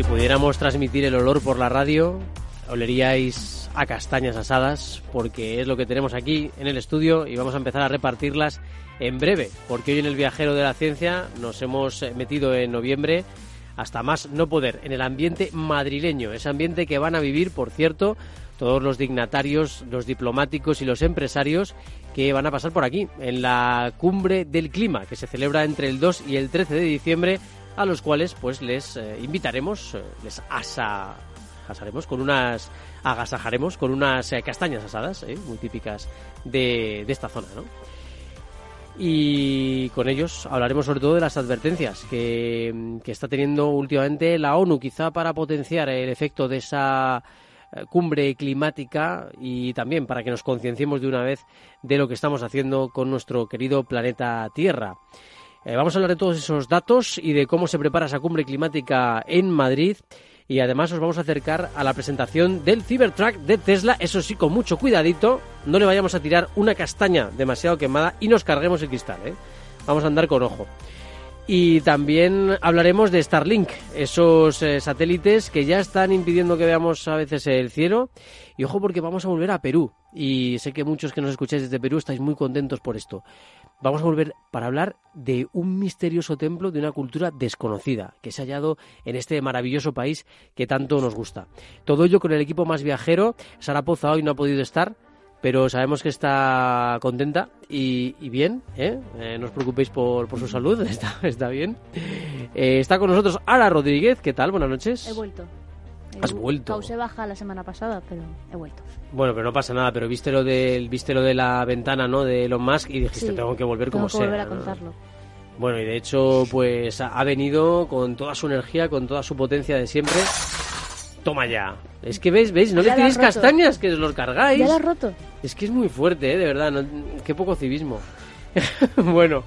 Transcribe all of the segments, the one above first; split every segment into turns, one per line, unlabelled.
Si pudiéramos transmitir el olor por la radio, oleríais a castañas asadas, porque es lo que tenemos aquí en el estudio y vamos a empezar a repartirlas en breve, porque hoy en el Viajero de la Ciencia nos hemos metido en noviembre hasta más no poder en el ambiente madrileño, ese ambiente que van a vivir, por cierto, todos los dignatarios, los diplomáticos y los empresarios que van a pasar por aquí, en la cumbre del clima, que se celebra entre el 2 y el 13 de diciembre a los cuales pues les eh, invitaremos, eh, les asa, asaremos con unas agasajaremos con unas eh, castañas asadas, muy típicas de, esta zona. Y con ellos hablaremos sobre todo de las advertencias que, que está teniendo últimamente la ONU, quizá para potenciar el efecto de esa cumbre climática y también para que nos concienciemos de una vez de lo que estamos haciendo con nuestro querido planeta Tierra. Eh, vamos a hablar de todos esos datos y de cómo se prepara esa cumbre climática en Madrid. Y además os vamos a acercar a la presentación del Cybertruck de Tesla. Eso sí, con mucho cuidadito. No le vayamos a tirar una castaña demasiado quemada y nos carguemos el cristal. ¿eh? Vamos a andar con ojo. Y también hablaremos de Starlink, esos eh, satélites que ya están impidiendo que veamos a veces el cielo. Y ojo porque vamos a volver a Perú. Y sé que muchos que nos escucháis desde Perú estáis muy contentos por esto vamos a volver para hablar de un misterioso templo de una cultura desconocida que se ha hallado en este maravilloso país que tanto nos gusta. Todo ello con el equipo más viajero. Sara Poza hoy no ha podido estar, pero sabemos que está contenta y, bien, ¿eh? ¿eh? no os preocupéis por, por su salud, está, está bien. Eh, está con nosotros Ara Rodríguez, ¿qué tal? Buenas noches.
He vuelto.
Has vuelto.
Causé baja la semana pasada, pero he vuelto.
Bueno, pero no pasa nada, pero viste lo de, viste lo de la ventana, ¿no? De Elon Musk y dijiste, tengo que volver como que
volver a contarlo.
Bueno, y de hecho, pues ha venido con toda su energía, con toda su potencia de siempre. Toma ya. Es que veis, veis, no le tiréis castañas, que os los cargáis.
Ya lo has roto.
Es que es muy fuerte, ¿eh? de verdad. No, qué poco civismo. bueno,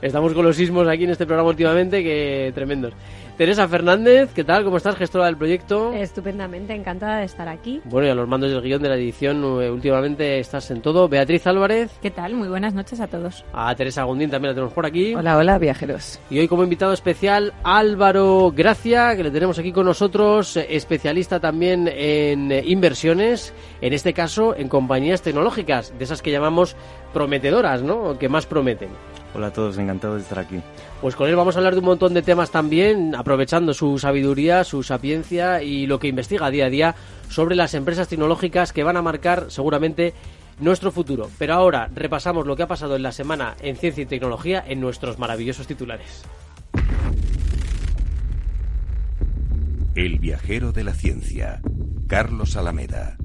estamos con los sismos aquí en este programa últimamente, que tremendos. Teresa Fernández, ¿qué tal? ¿Cómo estás, gestora del proyecto?
Estupendamente, encantada de estar aquí.
Bueno, y a los mandos del guion de la edición, eh, últimamente estás en todo. Beatriz Álvarez.
¿Qué tal? Muy buenas noches a todos.
A Teresa Gondín también la tenemos por aquí.
Hola, hola, viajeros.
Y hoy como invitado especial Álvaro Gracia, que le tenemos aquí con nosotros, eh, especialista también en eh, inversiones, en este caso en compañías tecnológicas, de esas que llamamos prometedoras, ¿no? Que más prometen.
Hola a todos, encantado de estar aquí.
Pues con él vamos a hablar de un montón de temas también, aprovechando su sabiduría, su sapiencia y lo que investiga día a día sobre las empresas tecnológicas que van a marcar seguramente nuestro futuro. Pero ahora repasamos lo que ha pasado en la semana en ciencia y tecnología en nuestros maravillosos titulares.
El viajero de la ciencia, Carlos Alameda.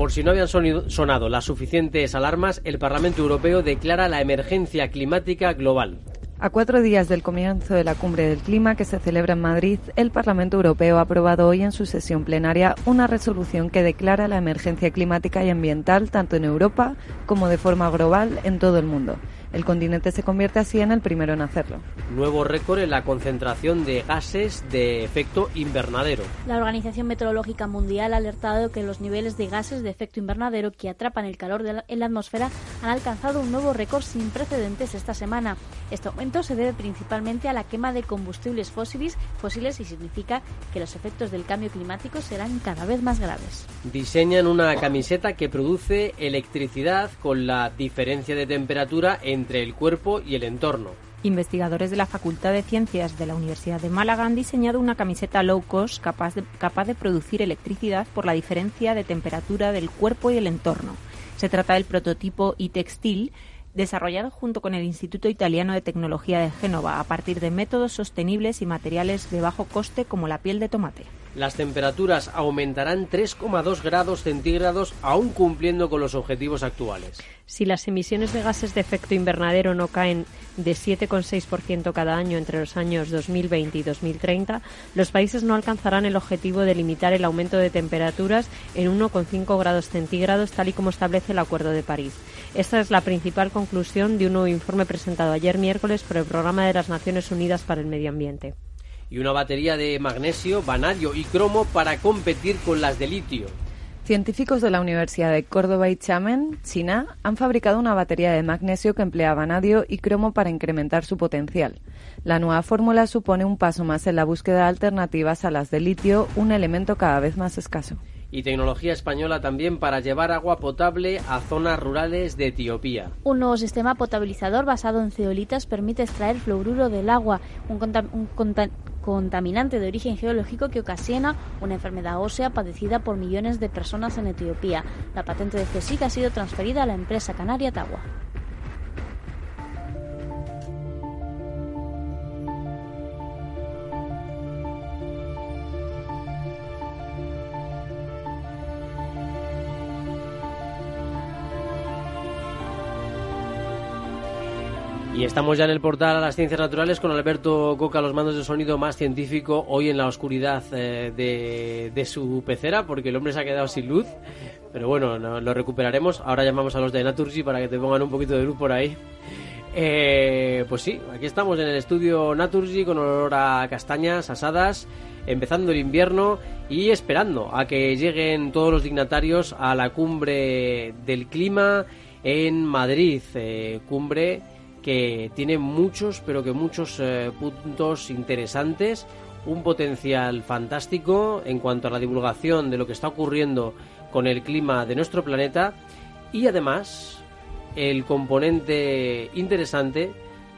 Por si no habían sonado las suficientes alarmas, el Parlamento Europeo declara la emergencia climática global.
A cuatro días del comienzo de la cumbre del clima que se celebra en Madrid, el Parlamento Europeo ha aprobado hoy en su sesión plenaria una resolución que declara la emergencia climática y ambiental tanto en Europa como de forma global en todo el mundo. El continente se convierte así en el primero en hacerlo.
Nuevo récord en la concentración de gases de efecto invernadero.
La Organización Meteorológica Mundial ha alertado que los niveles de gases de efecto invernadero que atrapan el calor en la atmósfera han alcanzado un nuevo récord sin precedentes esta semana. Este aumento se debe principalmente a la quema de combustibles fósiles, fósiles y significa que los efectos del cambio climático serán cada vez más graves.
Diseñan una camiseta que produce electricidad con la diferencia de temperatura en entre el cuerpo y el entorno.
Investigadores de la Facultad de Ciencias de la Universidad de Málaga han diseñado una camiseta low cost capaz de, capaz de producir electricidad por la diferencia de temperatura del cuerpo y el entorno. Se trata del prototipo e-textil desarrollado junto con el Instituto Italiano de Tecnología de Génova a partir de métodos sostenibles y materiales de bajo coste como la piel de tomate.
las temperaturas aumentarán 3,2 grados centígrados, aún cumpliendo con los objetivos actuales.
Si las emisiones de gases de efecto invernadero no caen de 7,6% cada año entre los años 2020 y 2030, los países no alcanzarán el objetivo de limitar el aumento de temperaturas en 1,5 grados centígrados, tal y como establece el Acuerdo de París. Esta es la principal conclusión de un nuevo informe presentado ayer miércoles por el Programa de las Naciones Unidas para el Medio Ambiente
y una batería de magnesio, vanadio y cromo para competir con las de litio.
Científicos de la Universidad de Córdoba y Xiamen, China, han fabricado una batería de magnesio que emplea vanadio y cromo para incrementar su potencial. La nueva fórmula supone un paso más en la búsqueda de alternativas a las de litio, un elemento cada vez más escaso
y tecnología española también para llevar agua potable a zonas rurales de Etiopía.
Un nuevo sistema potabilizador basado en ceolitas permite extraer fluoruro del agua, un, contaminante de origen geológico que ocasiona una enfermedad ósea padecida por millones de personas en Etiopía. La patente de CSIC ha sido transferida a la empresa canaria Tagua.
Y estamos ya en el portal a las ciencias naturales con Alberto Coca, los mandos de sonido más científico, hoy en la oscuridad eh, de, su pecera, porque el hombre se ha quedado sin luz. Pero bueno, lo recuperaremos. Ahora llamamos a los de Naturgy para que te pongan un poquito de luz por ahí. Eh, pues sí, aquí estamos en el estudio Naturgy con olor castañas asadas, empezando el invierno y esperando a que lleguen todos los dignatarios a la cumbre del clima en Madrid, eh, cumbre que tiene muchos, pero que muchos eh, puntos interesantes, un potencial fantástico en cuanto a la divulgación de lo que está ocurriendo con el clima de nuestro planeta y además el componente interesante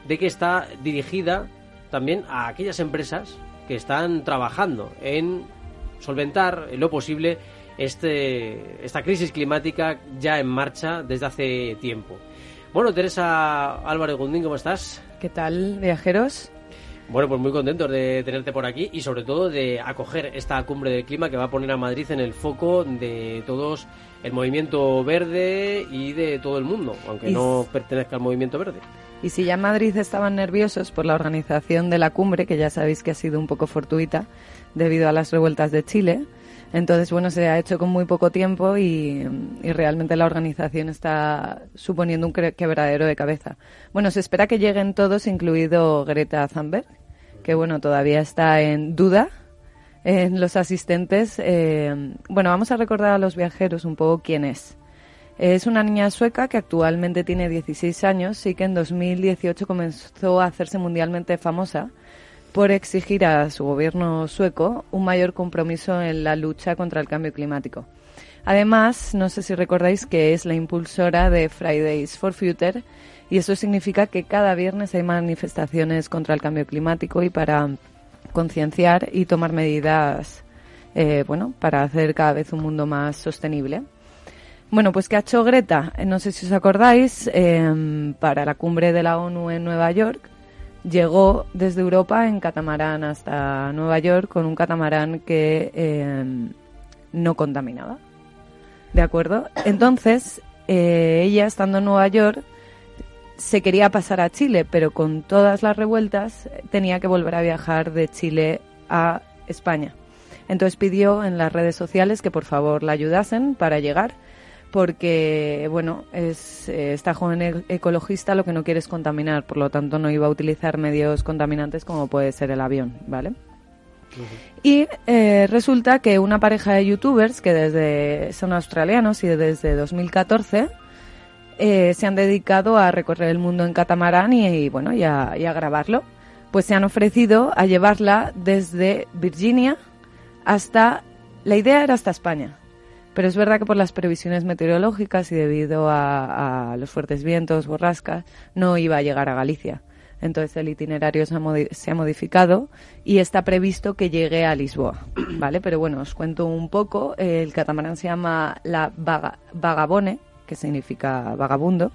de que está dirigida también a aquellas empresas que están trabajando en solventar en lo posible este, esta crisis climática ya en marcha desde hace tiempo. Bueno, Teresa Álvarez Gundín, ¿cómo estás?
¿Qué tal, viajeros?
Bueno, pues muy contentos de tenerte por aquí y sobre todo de acoger esta cumbre del clima que va a poner a Madrid en el foco de todos el movimiento verde y de todo el mundo, aunque no pertenezca al movimiento verde.
Y si ya en Madrid estaban nerviosos por la organización de la cumbre, que ya sabéis que ha sido un poco fortuita debido a las revueltas de Chile, entonces, bueno, se ha hecho con muy poco tiempo y, realmente la organización está suponiendo un quebradero de cabeza. Bueno, se espera que lleguen todos, incluido Greta Thunberg, que bueno, todavía está en duda en los asistentes. Eh, bueno, vamos a recordar a los viajeros un poco quién es. Es una niña sueca que actualmente tiene 16 años y que en 2018 comenzó a hacerse mundialmente famosa por exigir a su gobierno sueco un mayor compromiso en la lucha contra el cambio climático. Además, no sé si recordáis que es la impulsora de Fridays for Future y eso significa que cada viernes hay manifestaciones contra el cambio climático y para concienciar y tomar medidas eh, bueno, para hacer cada vez un mundo más sostenible. Bueno, pues ¿qué ha hecho Greta? No sé si os acordáis, em, para la cumbre de la ONU en Nueva York, llegó desde Europa en catamarán hasta Nueva York con un catamarán que em, no contaminaba. ¿De acuerdo? Entonces, eh, ella estando en Nueva York se quería pasar a Chile, pero con todas las revueltas tenía que volver a viajar de Chile a España. Entonces pidió en las redes sociales que por favor la ayudasen para llegar porque, bueno, es, eh, esta joven e-, ecologista lo que no quiere es contaminar, por lo tanto no iba a utilizar medios contaminantes como puede ser el avión, ¿vale? Y eh, resulta que una pareja de youtubers que desde son australianos y desde 2014 eh, se han dedicado a recorrer el mundo en catamarán y, bueno y a, y a, grabarlo, pues se han ofrecido a llevarla desde Virginia hasta la idea era hasta España, pero es verdad que por las previsiones meteorológicas y debido a, los fuertes vientos, borrascas, no iba a llegar a Galicia. Entonces el itinerario se ha, modificado y está previsto que llegue a Lisboa, ¿vale? Pero bueno, os cuento un poco. El catamarán se llama la Vagabone, que significa vagabundo,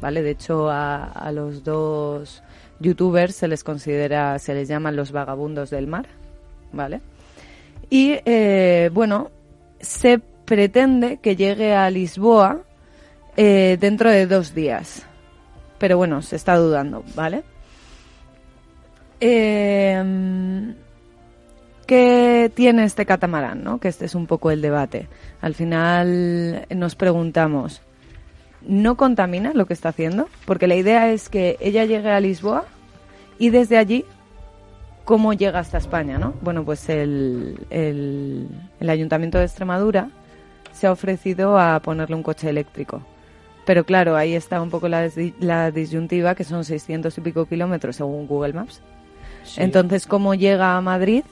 ¿vale? De hecho, a, a, los dos youtubers se les considera, se les llaman los vagabundos del mar, ¿vale? Y eh, bueno, se pretende que llegue a Lisboa eh, dentro de dos días. Pero bueno, se está dudando, ¿vale? Eh, ¿Qué tiene este catamarán? ¿no? Que este es un poco el debate. Al final nos preguntamos, ¿no contamina lo que está haciendo? Porque la idea es que ella llegue a Lisboa y desde allí, ¿cómo llega hasta España? ¿no? Bueno, pues el, el Ayuntamiento de Extremadura se ha ofrecido a ponerle un coche eléctrico. Pero claro, ahí está un poco la, la disyuntiva, que son 600 y pico kilómetros según Google Maps. Sí. Entonces, ¿cómo llega a Madrid?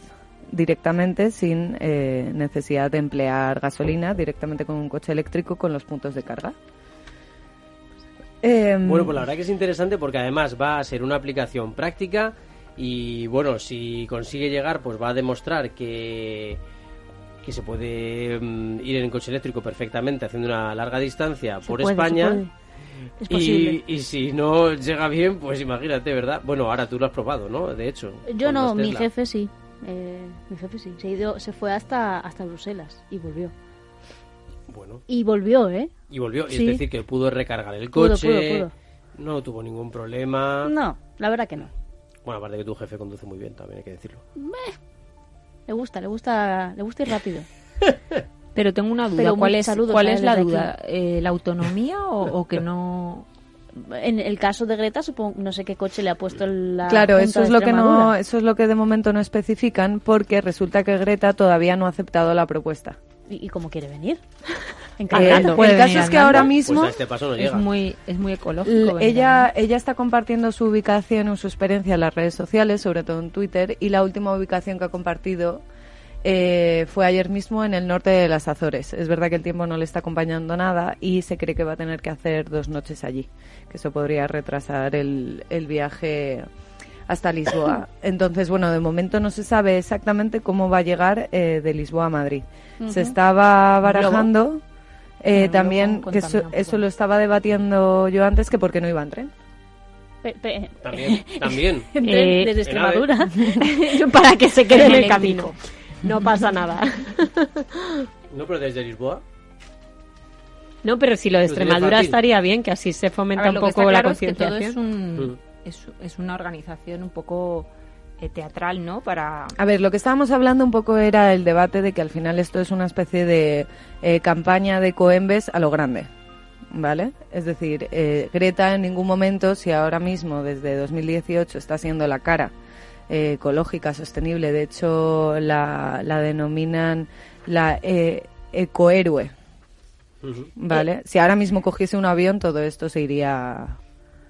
directamente sin eh, necesidad de emplear gasolina, directamente con un coche eléctrico con los puntos de carga.
Eh, bueno, pues la verdad que es interesante porque además va a ser una aplicación práctica y bueno, si consigue llegar, pues va a demostrar que que se puede um, ir en coche eléctrico perfectamente haciendo una larga distancia
Se
por
puede,
España.
Es
Y, y si no llega bien, pues imagínate, ¿verdad? Bueno, ahora tú lo has probado, ¿no? De hecho.
Yo no, mi jefe sí. Eh, mi jefe sí. Se, ido, se fue hasta, hasta Bruselas y volvió.
Bueno,
Y volvió, ¿eh?
y volvió.
Sí.
Es decir, que pudo recargar el coche.
pudo, pudo.
No tuvo ningún problema.
No, la verdad que no.
Bueno, aparte que tu jefe conduce muy bien, también hay que decirlo.
Le gusta, le gusta, le gusta ir rápido.
Pero tengo una duda.
Pero
¿Cuál es, cuál es la duda? Eh, ¿La autonomía o, o que no...?
En el caso de Greta, supongo, no sé qué coche le ha puesto la
Claro, eso es lo que no, eso es lo que de momento no especifican, porque resulta que Greta todavía no ha aceptado la propuesta.
¿Y, y cómo quiere venir?
Eh,
Encargando.
puede
el caso es que ahora mismo
Pues a este paso no
Es muy, es muy ecológico.
Ella, ella está compartiendo su ubicación y su experiencia en las redes sociales, sobre todo en Twitter, y la última ubicación que ha compartido eh, fue ayer mismo en el norte de las Azores. Es verdad que el tiempo no le está acompañando nada y se cree que va a tener que hacer dos noches allí, que eso podría retrasar el, el viaje hasta Lisboa. Entonces, bueno, de momento no se sabe exactamente cómo va a llegar eh, de Lisboa a Madrid. Se estaba barajando eh,
Bueno,
también, que eso, eso lo estaba debatiendo yo antes, que porque no iba en tren.
Pe- pe-
También, también.
Eh,
desde. Extremadura.
para que se quede en el camino. No pasa nada.
No, pero desde Lisboa.
No, pero si lo de
tiene
Extremadura estaría bien, que así se fomenta
ver,
un
lo que
poco
está
la
claro es que todo es,
concienciación.
un,
Mm.
es, es una organización un poco teatral, ¿no? Para...
A ver, lo que estábamos hablando un poco era el debate de que al final esto es una especie de eh, campaña de Coembes a lo grande, ¿vale? Es decir, eh, Greta en ningún momento, si ahora mismo desde 2018 está siendo la cara eh, ecológica, sostenible, de hecho la, la denominan la eh, ecohéroe. ¿vale? Si ahora mismo cogiese un avión, todo esto se iría
Eh,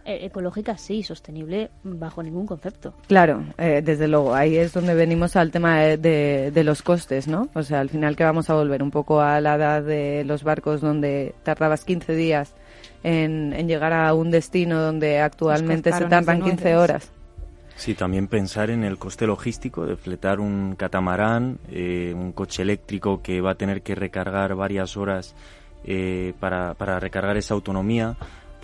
ecológica sí, sostenible bajo ningún concepto.
Claro, eh, desde luego, ahí es donde venimos al tema de, de- de los costes, ¿no? O sea, al final que vamos a volver un poco a la edad de los barcos donde tardabas 15 días en, en llegar a un destino donde actualmente se tardan 15
nueces.
horas.
Sí, también pensar en el coste logístico de fletar un catamarán, eh, un coche eléctrico que va a tener que recargar varias horas eh, para, para recargar esa autonomía,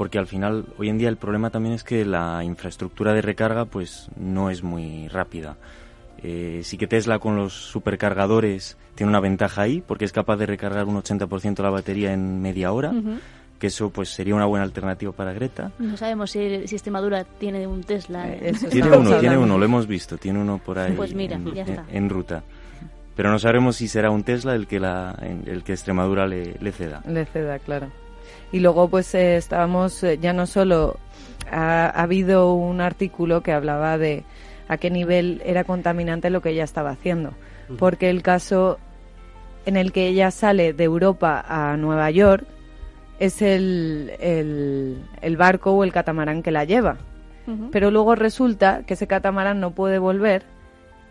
porque al final hoy en día el problema también es que la infraestructura de recarga pues no es muy rápida. Eh, sí que Tesla con los supercargadores tiene una ventaja ahí, porque es capaz de recargar un 80% de la batería en media hora, que eso pues sería una buena alternativa para Greta.
No sabemos si, si Extremadura tiene un Tesla.
Eh, eso
Tiene uno, tiene uno, lo hemos visto, tiene uno por ahí
Pues mira,
en,
ya
en-
está.
en ruta. Pero no sabemos si será un Tesla el que la, el que Extremadura le, le ceda.
Le ceda, claro. Y luego, pues eh, estábamos, eh, ya no solo ha, ha habido un artículo que hablaba de a qué nivel era contaminante lo que ella estaba haciendo. Porque el caso en el que ella sale de Europa a Nueva York es el, el, el barco o el catamarán que la lleva. Pero luego resulta que ese catamarán no puede volver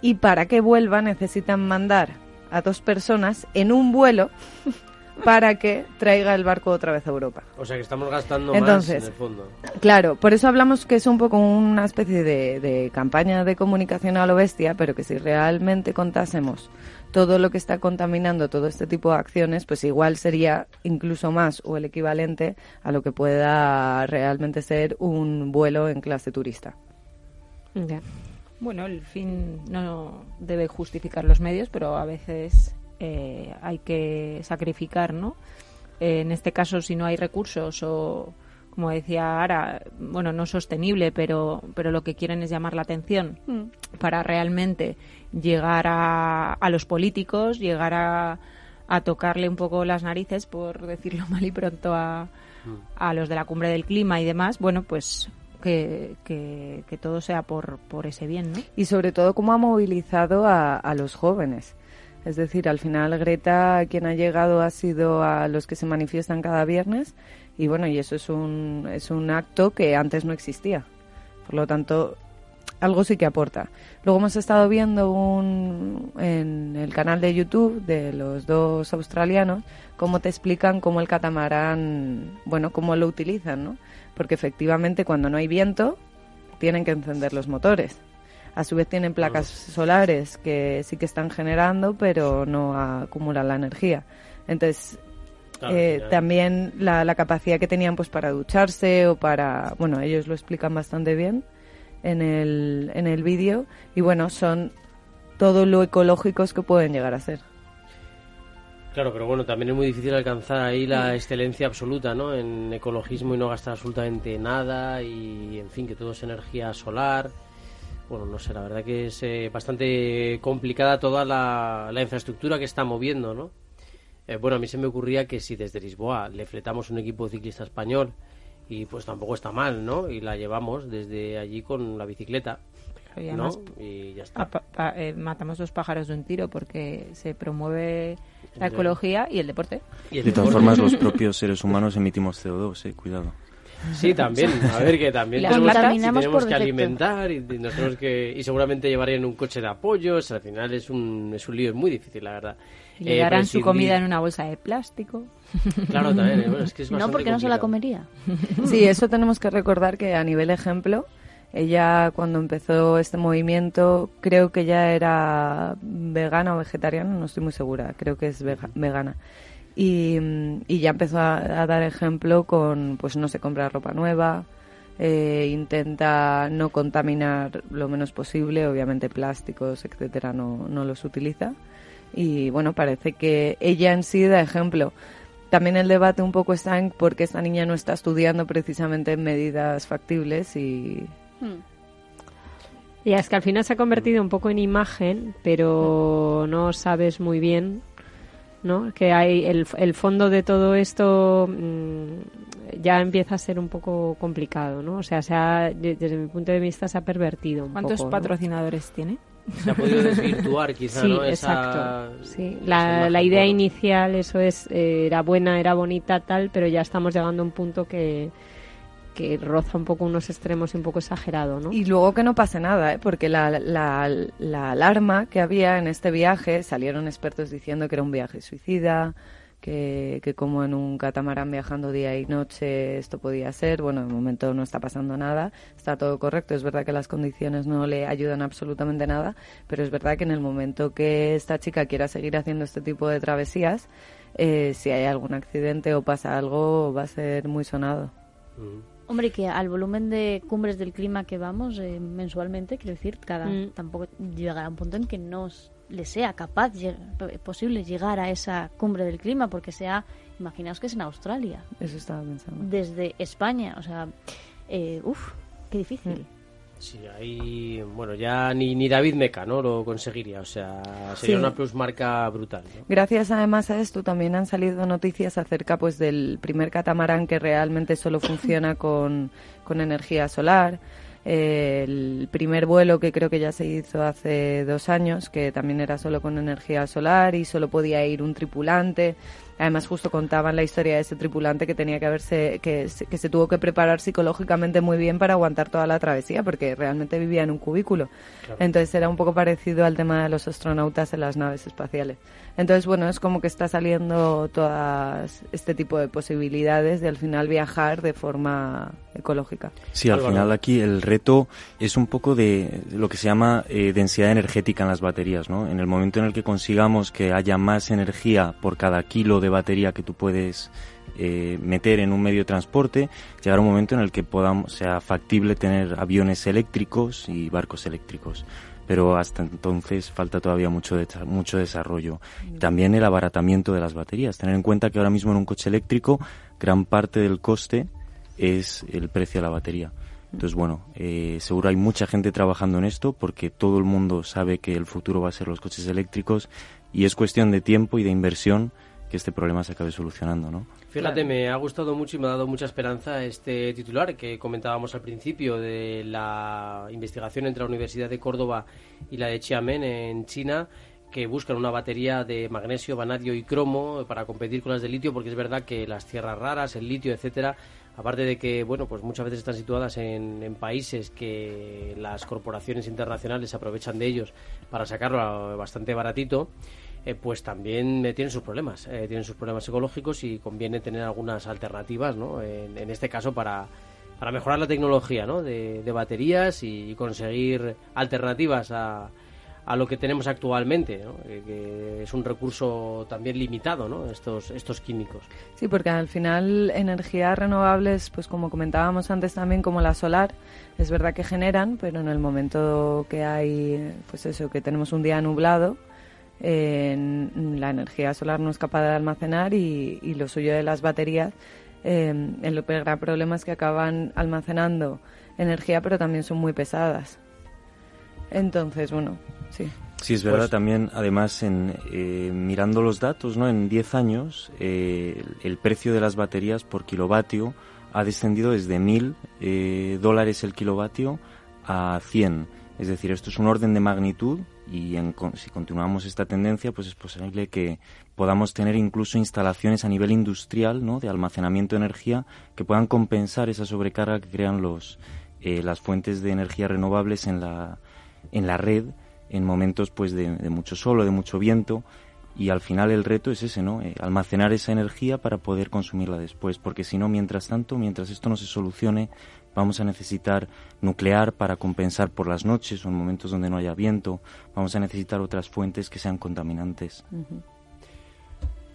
y para que vuelva necesitan mandar a dos personas en un vuelo para que traiga el barco otra vez a Europa.
O sea que estamos gastando
Entonces,
más en el fondo.
Claro, por eso hablamos que es un poco una especie de, de campaña de comunicación a lo bestia, pero que si realmente contásemos todo lo que está contaminando todo este tipo de acciones, pues igual sería incluso más o el equivalente a lo que pueda realmente ser un vuelo en clase turista.
Ya.
Bueno, el fin no debe justificar los medios, pero a veces eh, hay que sacrificar, ¿no? en este caso, si no hay recursos o, como decía Ara, bueno, no sostenible, pero, pero lo que quieren es llamar la atención mm. para realmente llegar a, a los políticos, llegar a, a, tocarle un poco las narices, por decirlo mal y pronto, a, mm. a los de la cumbre del clima y demás, bueno, pues que, que, que, todo sea por, por ese bien, ¿no?
Y sobre todo cómo ha movilizado a, a los jóvenes. Es decir, al final Greta quien ha llegado ha sido a los que se manifiestan cada viernes y bueno, y eso es un, es un acto que antes no existía. Por lo tanto, algo sí que aporta. Luego hemos estado viendo un, en el canal de YouTube de los dos australianos cómo te explican cómo el catamarán, bueno, cómo lo utilizan, ¿no? Porque efectivamente cuando no hay viento tienen que encender los motores. A su vez tienen placas solares que sí que están generando, pero no acumulan la energía. Entonces, eh, también la, la, capacidad que tenían pues para ducharse o para... Bueno, ellos lo explican bastante bien en el, en el vídeo. Y bueno, son todo lo ecológicos que pueden llegar a ser.
Claro, pero bueno, también es muy difícil alcanzar ahí la excelencia absoluta, ¿no? En ecologismo y no gastar absolutamente nada y, en fin, que todo es energía solar bueno, no sé, la verdad que es eh, bastante complicada toda la, infraestructura que está moviendo, ¿no? Eh, bueno, a mí se me ocurría que si desde Lisboa le fletamos un equipo ciclista español y pues tampoco está mal, ¿no? Y la llevamos desde allí con la bicicleta. Y, ¿no? y ya está.
Eh, matamos dos pájaros de un tiro porque se promueve la ecología y el deporte.
¿Y de todas formas, los propios seres humanos emitimos CO2, eh, cuidado.
Sí, también. A ver, que también tenemos, que alimentar y, nos tenemos que, y seguramente llevarían un coche de apoyo. al final es un, es un lío muy difícil, la verdad.
Y le eh, darán su comida en una bolsa de plástico.
Claro, también. Eh, bueno, es que es
no, porque no se la comería.
Sí, eso tenemos que recordar que a nivel ejemplo, ella cuando empezó este movimiento creo que ya era vegana o vegetariana, no estoy muy segura, creo que es vegana. Y, ya empezó a, dar ejemplo con, pues no se compra ropa nueva, eh, intenta no contaminar lo menos posible, obviamente plásticos, etcétera, no, no los utiliza. Y bueno, parece que ella en sí da ejemplo. También el debate un poco está en por qué esta niña no está estudiando precisamente en medidas factibles y... Hmm.
Y es que al final se ha convertido un poco en imagen, pero no sabes muy bien ¿no? Que hay el, el fondo de todo esto mm, ya empieza a ser un poco complicado, ¿no? O sea, se desde mi punto de vista se ha pervertido un
¿Cuántos patrocinadores tiene?
Se ha podido desvirtuar quizá,
sí, exacto. Sí, la, la idea inicial, eso es, eh, era buena, era bonita, tal, pero ya estamos llegando a un punto que que roza un poco unos extremos y un poco exagerado, ¿no?
Y luego que no pase nada, ¿eh? porque la, la, la, alarma que había en este viaje, salieron expertos diciendo que era un viaje suicida, que, que como en un catamarán viajando día y noche esto podía ser. Bueno, de momento no está pasando nada, está todo correcto. Es verdad que las condiciones no le ayudan absolutamente nada, pero es verdad que en el momento que esta chica quiera seguir haciendo este tipo de travesías, eh, si hay algún accidente o pasa algo, va a ser muy sonado.
Mm. Hombre, que al volumen de cumbres del clima que vamos eh, mensualmente, quiero decir, cada mm. tampoco llegará un punto en que no le sea capaz posible llegar a esa cumbre del clima, porque sea, imaginaos que es en Australia.
Eso estaba pensando.
Desde España, o sea, eh, uff, qué difícil.
Mm. Sí, ahí, bueno, ya ni, ni David Meca, ¿no? Lo conseguiría, o sea, sería una plusmarca brutal.
Gracias además a esto también han salido noticias acerca pues del primer catamarán que realmente solo funciona con, con energía solar. Eh, el primer vuelo que creo que ya se hizo hace dos años, que también era solo con energía solar y solo podía ir un tripulante. Además, justo contaban la historia de ese tripulante que tenía que haberse, que, que se tuvo que preparar psicológicamente muy bien para aguantar toda la travesía, porque realmente vivía en un cubículo. Entonces era un poco parecido al tema de los astronautas en las naves espaciales. Entonces, bueno, es como que está saliendo todas este tipo de posibilidades de al final viajar de forma ecológica.
Sí, al final aquí el reto es un poco de lo que se llama eh, densidad energética en las baterías, ¿no? En el momento en el que consigamos que haya más energía por cada kilo de batería que tú puedes eh, meter en un medio de transporte, llegar a un momento en el que podamos, sea factible tener aviones eléctricos y barcos eléctricos. Pero hasta entonces falta todavía mucho, mucho desarrollo. También el abaratamiento de las baterías. Tener en cuenta que ahora mismo en un coche eléctrico gran parte del coste es el precio de la batería. Entonces, bueno, eh, seguro hay mucha gente trabajando en esto porque todo el mundo sabe que el futuro va a ser los coches eléctricos y es cuestión de tiempo y de inversión que este problema se acabe solucionando, ¿no?
Fíjate, me ha gustado mucho y me ha dado mucha esperanza este titular que comentábamos al principio de la investigación entre la Universidad de Córdoba y la de Xiamen en China que buscan una batería de magnesio, vanadio y cromo para competir con las de litio, porque es verdad que las tierras raras, el litio, etcétera, aparte de que bueno, pues muchas veces están situadas en, en países que las corporaciones internacionales se aprovechan de ellos para sacarlo bastante baratito. Eh, pues también tienen sus problemas, eh, tienen sus problemas psicológicos y conviene tener algunas alternativas, ¿no? En, este caso para, para mejorar la tecnología, ¿no? De, baterías y, conseguir alternativas a, a lo que tenemos actualmente, ¿no? Eh, que es un recurso también limitado, ¿no? Estos, estos químicos.
Sí, porque al final energías renovables, pues como comentábamos antes también, como la solar, es verdad que generan, pero en el momento que hay, pues eso, que tenemos un día nublado, la energía solar no es capaz de almacenar y, lo suyo de las baterías, eh, el gran problema es que acaban almacenando energía pero también son muy pesadas. Entonces, bueno, sí.
Sí, es verdad pues también, además, en, eh, mirando los datos, ¿no? en 10 años eh, el precio de las baterías por kilovatio ha descendido desde 1.000 eh, dólares el kilovatio a 100. Es decir, esto es un orden de magnitud y si continuamos esta tendencia, pues es posible que podamos tener incluso instalaciones a nivel industrial ¿no? de almacenamiento de energía que puedan compensar esa sobrecarga que crean los, eh, las fuentes de energía renovables en la, en la red en momentos pues de, mucho sol o de mucho viento y al final el reto es ese, ¿no? Eh, almacenar esa energía para poder consumirla después, porque si no, mientras tanto, mientras esto no se solucione, vamos a necesitar nuclear para compensar por las noches o en momentos donde no haya viento, vamos a necesitar otras fuentes que sean contaminantes.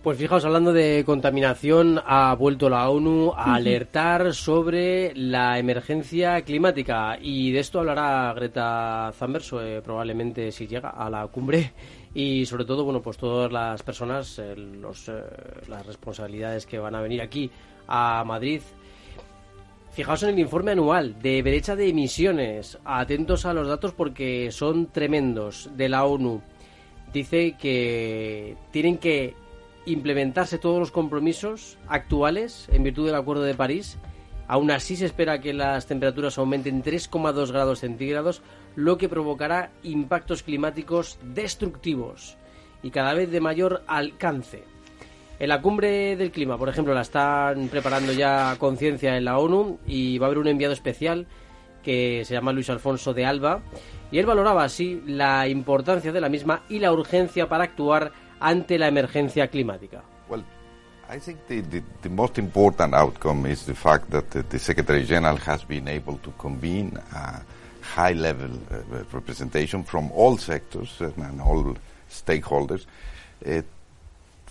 Pues fijaos, hablando de contaminación, ha vuelto la ONU a alertar sobre la emergencia climática. Y de esto hablará Greta Thunberg eh, probablemente si llega a la cumbre. Y sobre todo, bueno, pues todas las personas, eh, los, eh, las responsabilidades que van a venir aquí a Madrid Fijaos en el informe anual de brecha de emisiones. Atentos a los datos porque son tremendos de la ONU. Dice que tienen que implementarse todos los compromisos actuales en virtud del Acuerdo de París. Aún así se espera que las temperaturas aumenten 3,2 grados centígrados, lo que provocará impactos climáticos destructivos y cada vez de mayor alcance. En la cumbre del clima, por ejemplo, la están preparando ya conciencia en la ONU y va a haber un enviado especial que se llama Luis Alfonso de Alba y él valoraba así la importancia de la misma y la urgencia para actuar ante la emergencia climática.
Well, I think the, the, the most important outcome is the fact that the, the, Secretary General has been able to convene a high level uh, representation from all sectors and all stakeholders uh,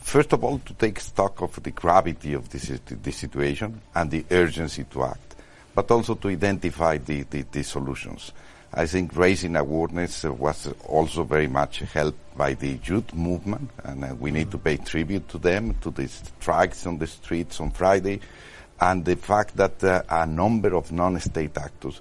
First of all, to take stock of the gravity of this, this situation and the urgency to act, but also to identify the, the, the solutions. I think raising awareness was also very much helped by the youth movement, and uh, we need to pay tribute to them, to the strikes on the streets on Friday, and the fact that uh, a number of non-state actors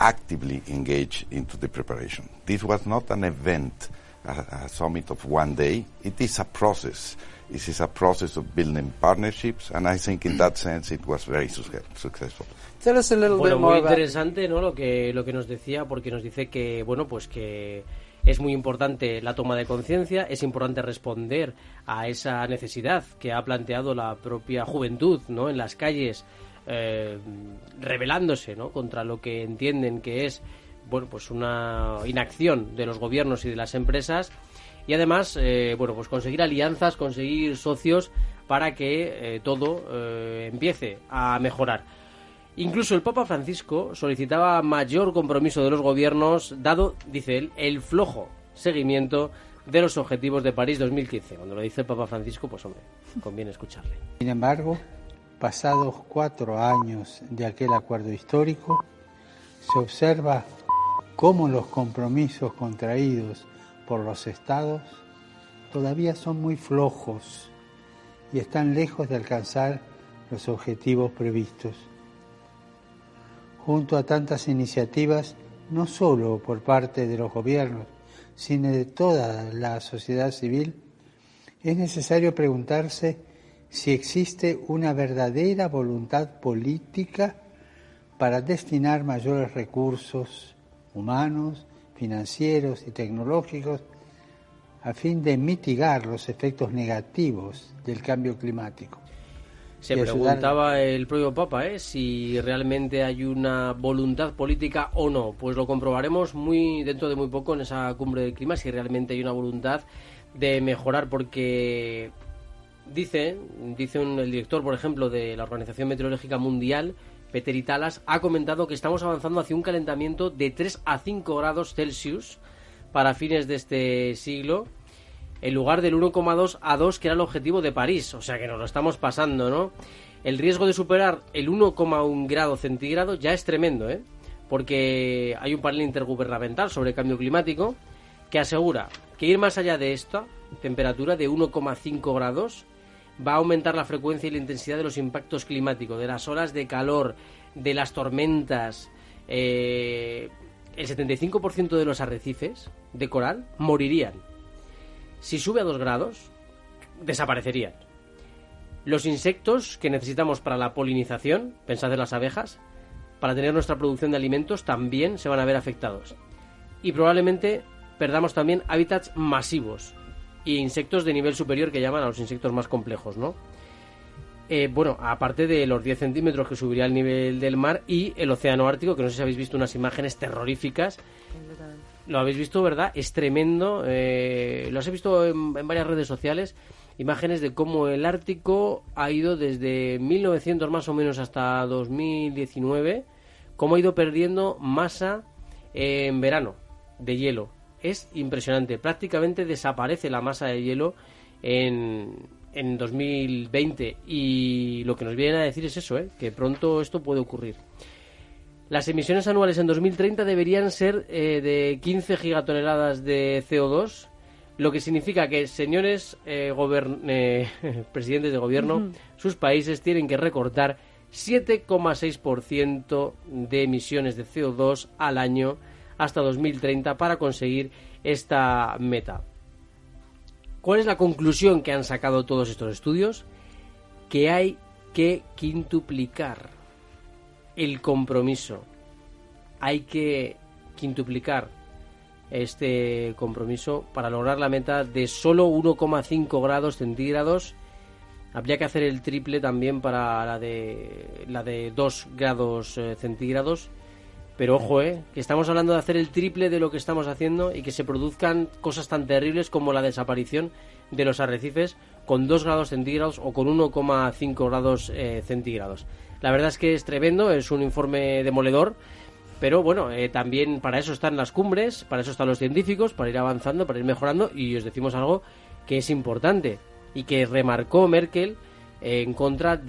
actively engage into the preparation. This was not an event a, a summit of one day. It is a process. It is a process of building partnerships, and I think in that sense it was very successful.
Tell us a little bueno, bit more muy interesante, ¿no? Lo que lo que nos decía, porque nos dice que bueno, pues que es muy importante la toma de conciencia, es importante responder a esa necesidad que ha planteado la propia juventud, ¿no? En las calles, eh, rebelándose, ¿no? Contra lo que entienden que es bueno, pues una inacción de los gobiernos y de las empresas y además, eh, bueno, pues conseguir alianzas, conseguir socios para que eh, todo eh, empiece a mejorar. Incluso el Papa Francisco solicitaba mayor compromiso de los gobiernos, dado, dice él, el flojo seguimiento de los Objetivos de París 2015. Cuando lo dice el Papa Francisco, pues hombre, conviene escucharle.
Sin embargo, pasados cuatro años de aquel acuerdo histórico, se observa cómo los compromisos contraídos por los estados todavía son muy flojos y están lejos de alcanzar los objetivos previstos. Junto a tantas iniciativas, no solo por parte de los gobiernos, sino de toda la sociedad civil, es necesario preguntarse si existe una verdadera voluntad política para destinar mayores recursos humanos, financieros y tecnológicos a fin de mitigar los efectos negativos del cambio climático.
Se preguntaba el propio Papa ¿eh? si realmente hay una voluntad política o no. Pues lo comprobaremos muy dentro de muy poco en esa cumbre del clima si realmente hay una voluntad de mejorar porque dice dice el director por ejemplo de la Organización Meteorológica Mundial Peter Italas ha comentado que estamos avanzando hacia un calentamiento de 3 a 5 grados Celsius para fines de este siglo en lugar del 1,2 a 2 que era el objetivo de París. O sea que nos lo estamos pasando, ¿no? El riesgo de superar el 1,1 grado centígrado ya es tremendo, ¿eh? Porque hay un panel intergubernamental sobre el cambio climático que asegura que ir más allá de esta temperatura de 1,5 grados va a aumentar la frecuencia y la intensidad de los impactos climáticos, de las olas de calor, de las tormentas. Eh, el 75% de los arrecifes de coral morirían si sube a 2 grados, desaparecerían. Los insectos que necesitamos para la polinización, pensad en las abejas, para tener nuestra producción de alimentos, también se van a ver afectados. Y probablemente perdamos también hábitats masivos y insectos de nivel superior que llaman a los insectos más complejos, ¿no? Eh, bueno, aparte de los 10 centímetros que subiría el nivel del mar y el océano Ártico, que no sé si habéis visto unas imágenes terroríficas lo habéis visto, ¿verdad? Es tremendo. Eh, lo has visto en, varias redes sociales. Imágenes de cómo el Ártico ha ido desde 1900 más o menos hasta 2019, cómo ha ido perdiendo masa en verano de hielo. Es impresionante. Prácticamente desaparece la masa de hielo en, en 2020. Y lo que nos vienen a decir es eso, ¿eh? que pronto esto puede ocurrir. Las emisiones anuales en 2030 deberían ser eh, de 15 gigatoneladas de CO2, lo que significa que, señores eh, eh presidentes de gobierno, sus países tienen que recortar 7,6% de emisiones de CO2 al año hasta 2030 para conseguir esta meta. ¿Cuál es la conclusión que han sacado todos estos estudios? Que hay que quintuplicar el compromiso. Hay que quintuplicar este compromiso para lograr la meta de solo 1,5 grados centígrados. Habría que hacer el triple también para la de la de 2 grados eh, centígrados. Pero ojo, eh, que estamos hablando de hacer el triple de lo que estamos haciendo y que se produzcan cosas tan terribles como la desaparición de los arrecifes con 2 grados centígrados o con 1,5 grados eh, centígrados. La verdad es que es tremendo, es un informe demoledor. Pero bueno, eh, también para eso están las cumbres, para eso están los científicos, para ir avanzando, para ir mejorando. Y os decimos algo que es importante y que remarcó Merkel en contra del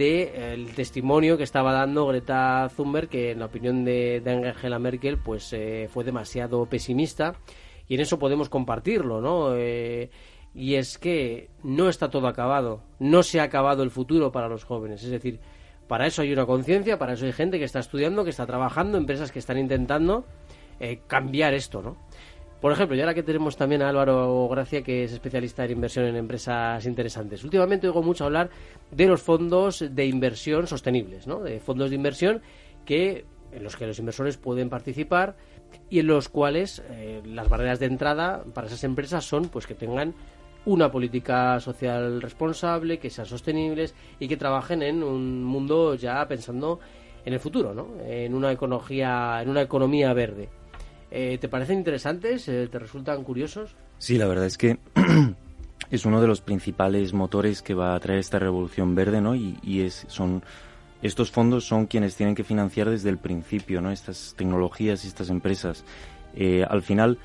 de, testimonio que estaba dando Greta Thunberg, que en la opinión de, Angela Merkel pues eh, fue demasiado pesimista. Y en eso podemos compartirlo, ¿no? Eh, y es que no está todo acabado, no se ha acabado el futuro para los jóvenes. Es decir, para eso hay una conciencia, para eso hay gente que está estudiando, que está trabajando, empresas que están intentando eh, cambiar esto, ¿no? Por ejemplo, y ahora que tenemos también a Álvaro Gracia, que es especialista en inversión en empresas interesantes. Últimamente oigo mucho hablar de los fondos de inversión sostenibles, ¿no? De fondos de inversión que en los que los inversores pueden participar y en los cuales eh, las barreras de entrada para esas empresas son pues que tengan una política social responsable, que sean sostenibles y que trabajen en un mundo ya pensando en el futuro, ¿no? En una economía, en una economía verde. Eh, ¿Te parecen interesantes? Eh, ¿Te resultan curiosos?
Sí, la verdad es que es uno de los principales motores que va a traer esta revolución verde, ¿no? Y, es, son estos fondos son quienes tienen que financiar desde el principio, ¿no? Estas tecnologías y estas empresas. Eh, al final,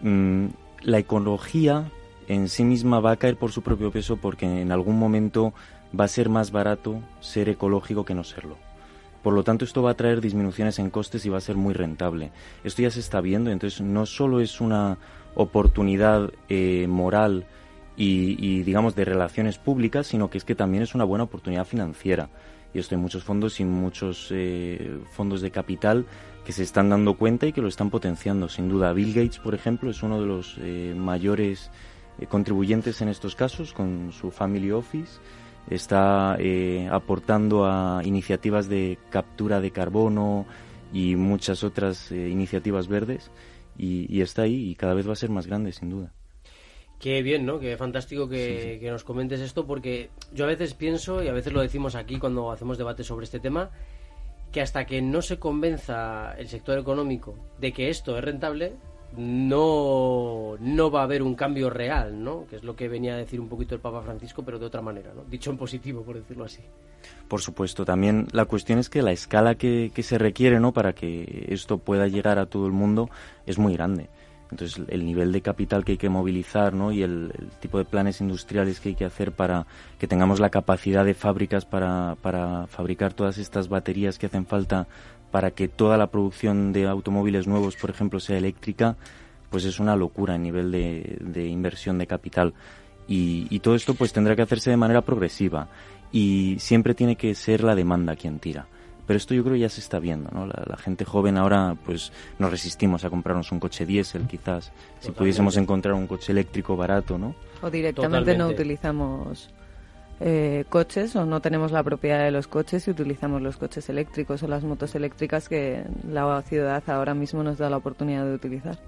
mm, la ecología en sí misma va a caer por su propio peso porque en algún momento va a ser más barato ser ecológico que no serlo. Por lo tanto, esto va a traer disminuciones en costes y va a ser muy rentable. Esto ya se está viendo, entonces no solo es una oportunidad eh, moral y, digamos, de relaciones públicas, sino que es que también es una buena oportunidad financiera. Y esto hay muchos fondos y muchos eh, fondos de capital que se están dando cuenta y que lo están potenciando. Sin duda, Bill Gates, por ejemplo, es uno de los eh, mayores contribuyentes en estos casos con su Family Office está eh, aportando a iniciativas de captura de carbono y muchas otras eh, iniciativas verdes y, está ahí y cada vez va a ser más grande sin duda.
Qué bien, ¿no? Qué fantástico que, que, nos comentes esto porque yo a veces pienso y a veces lo decimos aquí cuando hacemos debates sobre este tema que hasta que no se convenza el sector económico de que esto es rentable, no, no va a haber un cambio real, ¿no? Que es lo que venía a decir un poquito el Papa Francisco, pero de otra manera, ¿no? Dicho en positivo, por decirlo así.
Por supuesto, también la cuestión es que la escala que, que se requiere, ¿no? Para que esto pueda llegar a todo el mundo es muy grande. Entonces, el nivel de capital que hay que movilizar ¿no? y el, tipo de planes industriales que hay que hacer para que tengamos la capacidad de fábricas para, para fabricar todas estas baterías que hacen falta para que toda la producción de automóviles nuevos, por ejemplo, sea eléctrica, pues es una locura a nivel de, inversión de capital. Y, todo esto pues tendrá que hacerse de manera progresiva y siempre tiene que ser la demanda quien tira. Pero esto yo creo ya se está viendo, ¿no? La, gente joven ahora pues nos resistimos a comprarnos un coche diésel quizás, si pudiésemos encontrar un coche eléctrico barato, ¿no?
O directamente no utilizamos eh, coches o no tenemos la propiedad de los coches y utilizamos los coches eléctricos o las motos eléctricas que la ciudad ahora mismo nos da la oportunidad de utilizar.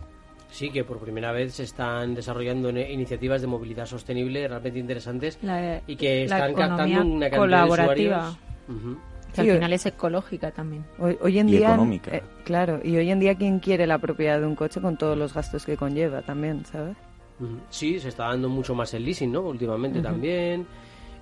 Sí, que por primera vez se están desarrollando iniciativas de movilidad sostenible realmente interesantes y que están captando una cantidad colaborativa.
de Que al final es ecológica también.
Hoy, en día, eh, claro, y hoy en día quién quiere la propiedad de un coche con todos los gastos que conlleva también, ¿sabes?
Sí, se está dando mucho más el leasing, ¿no? Últimamente también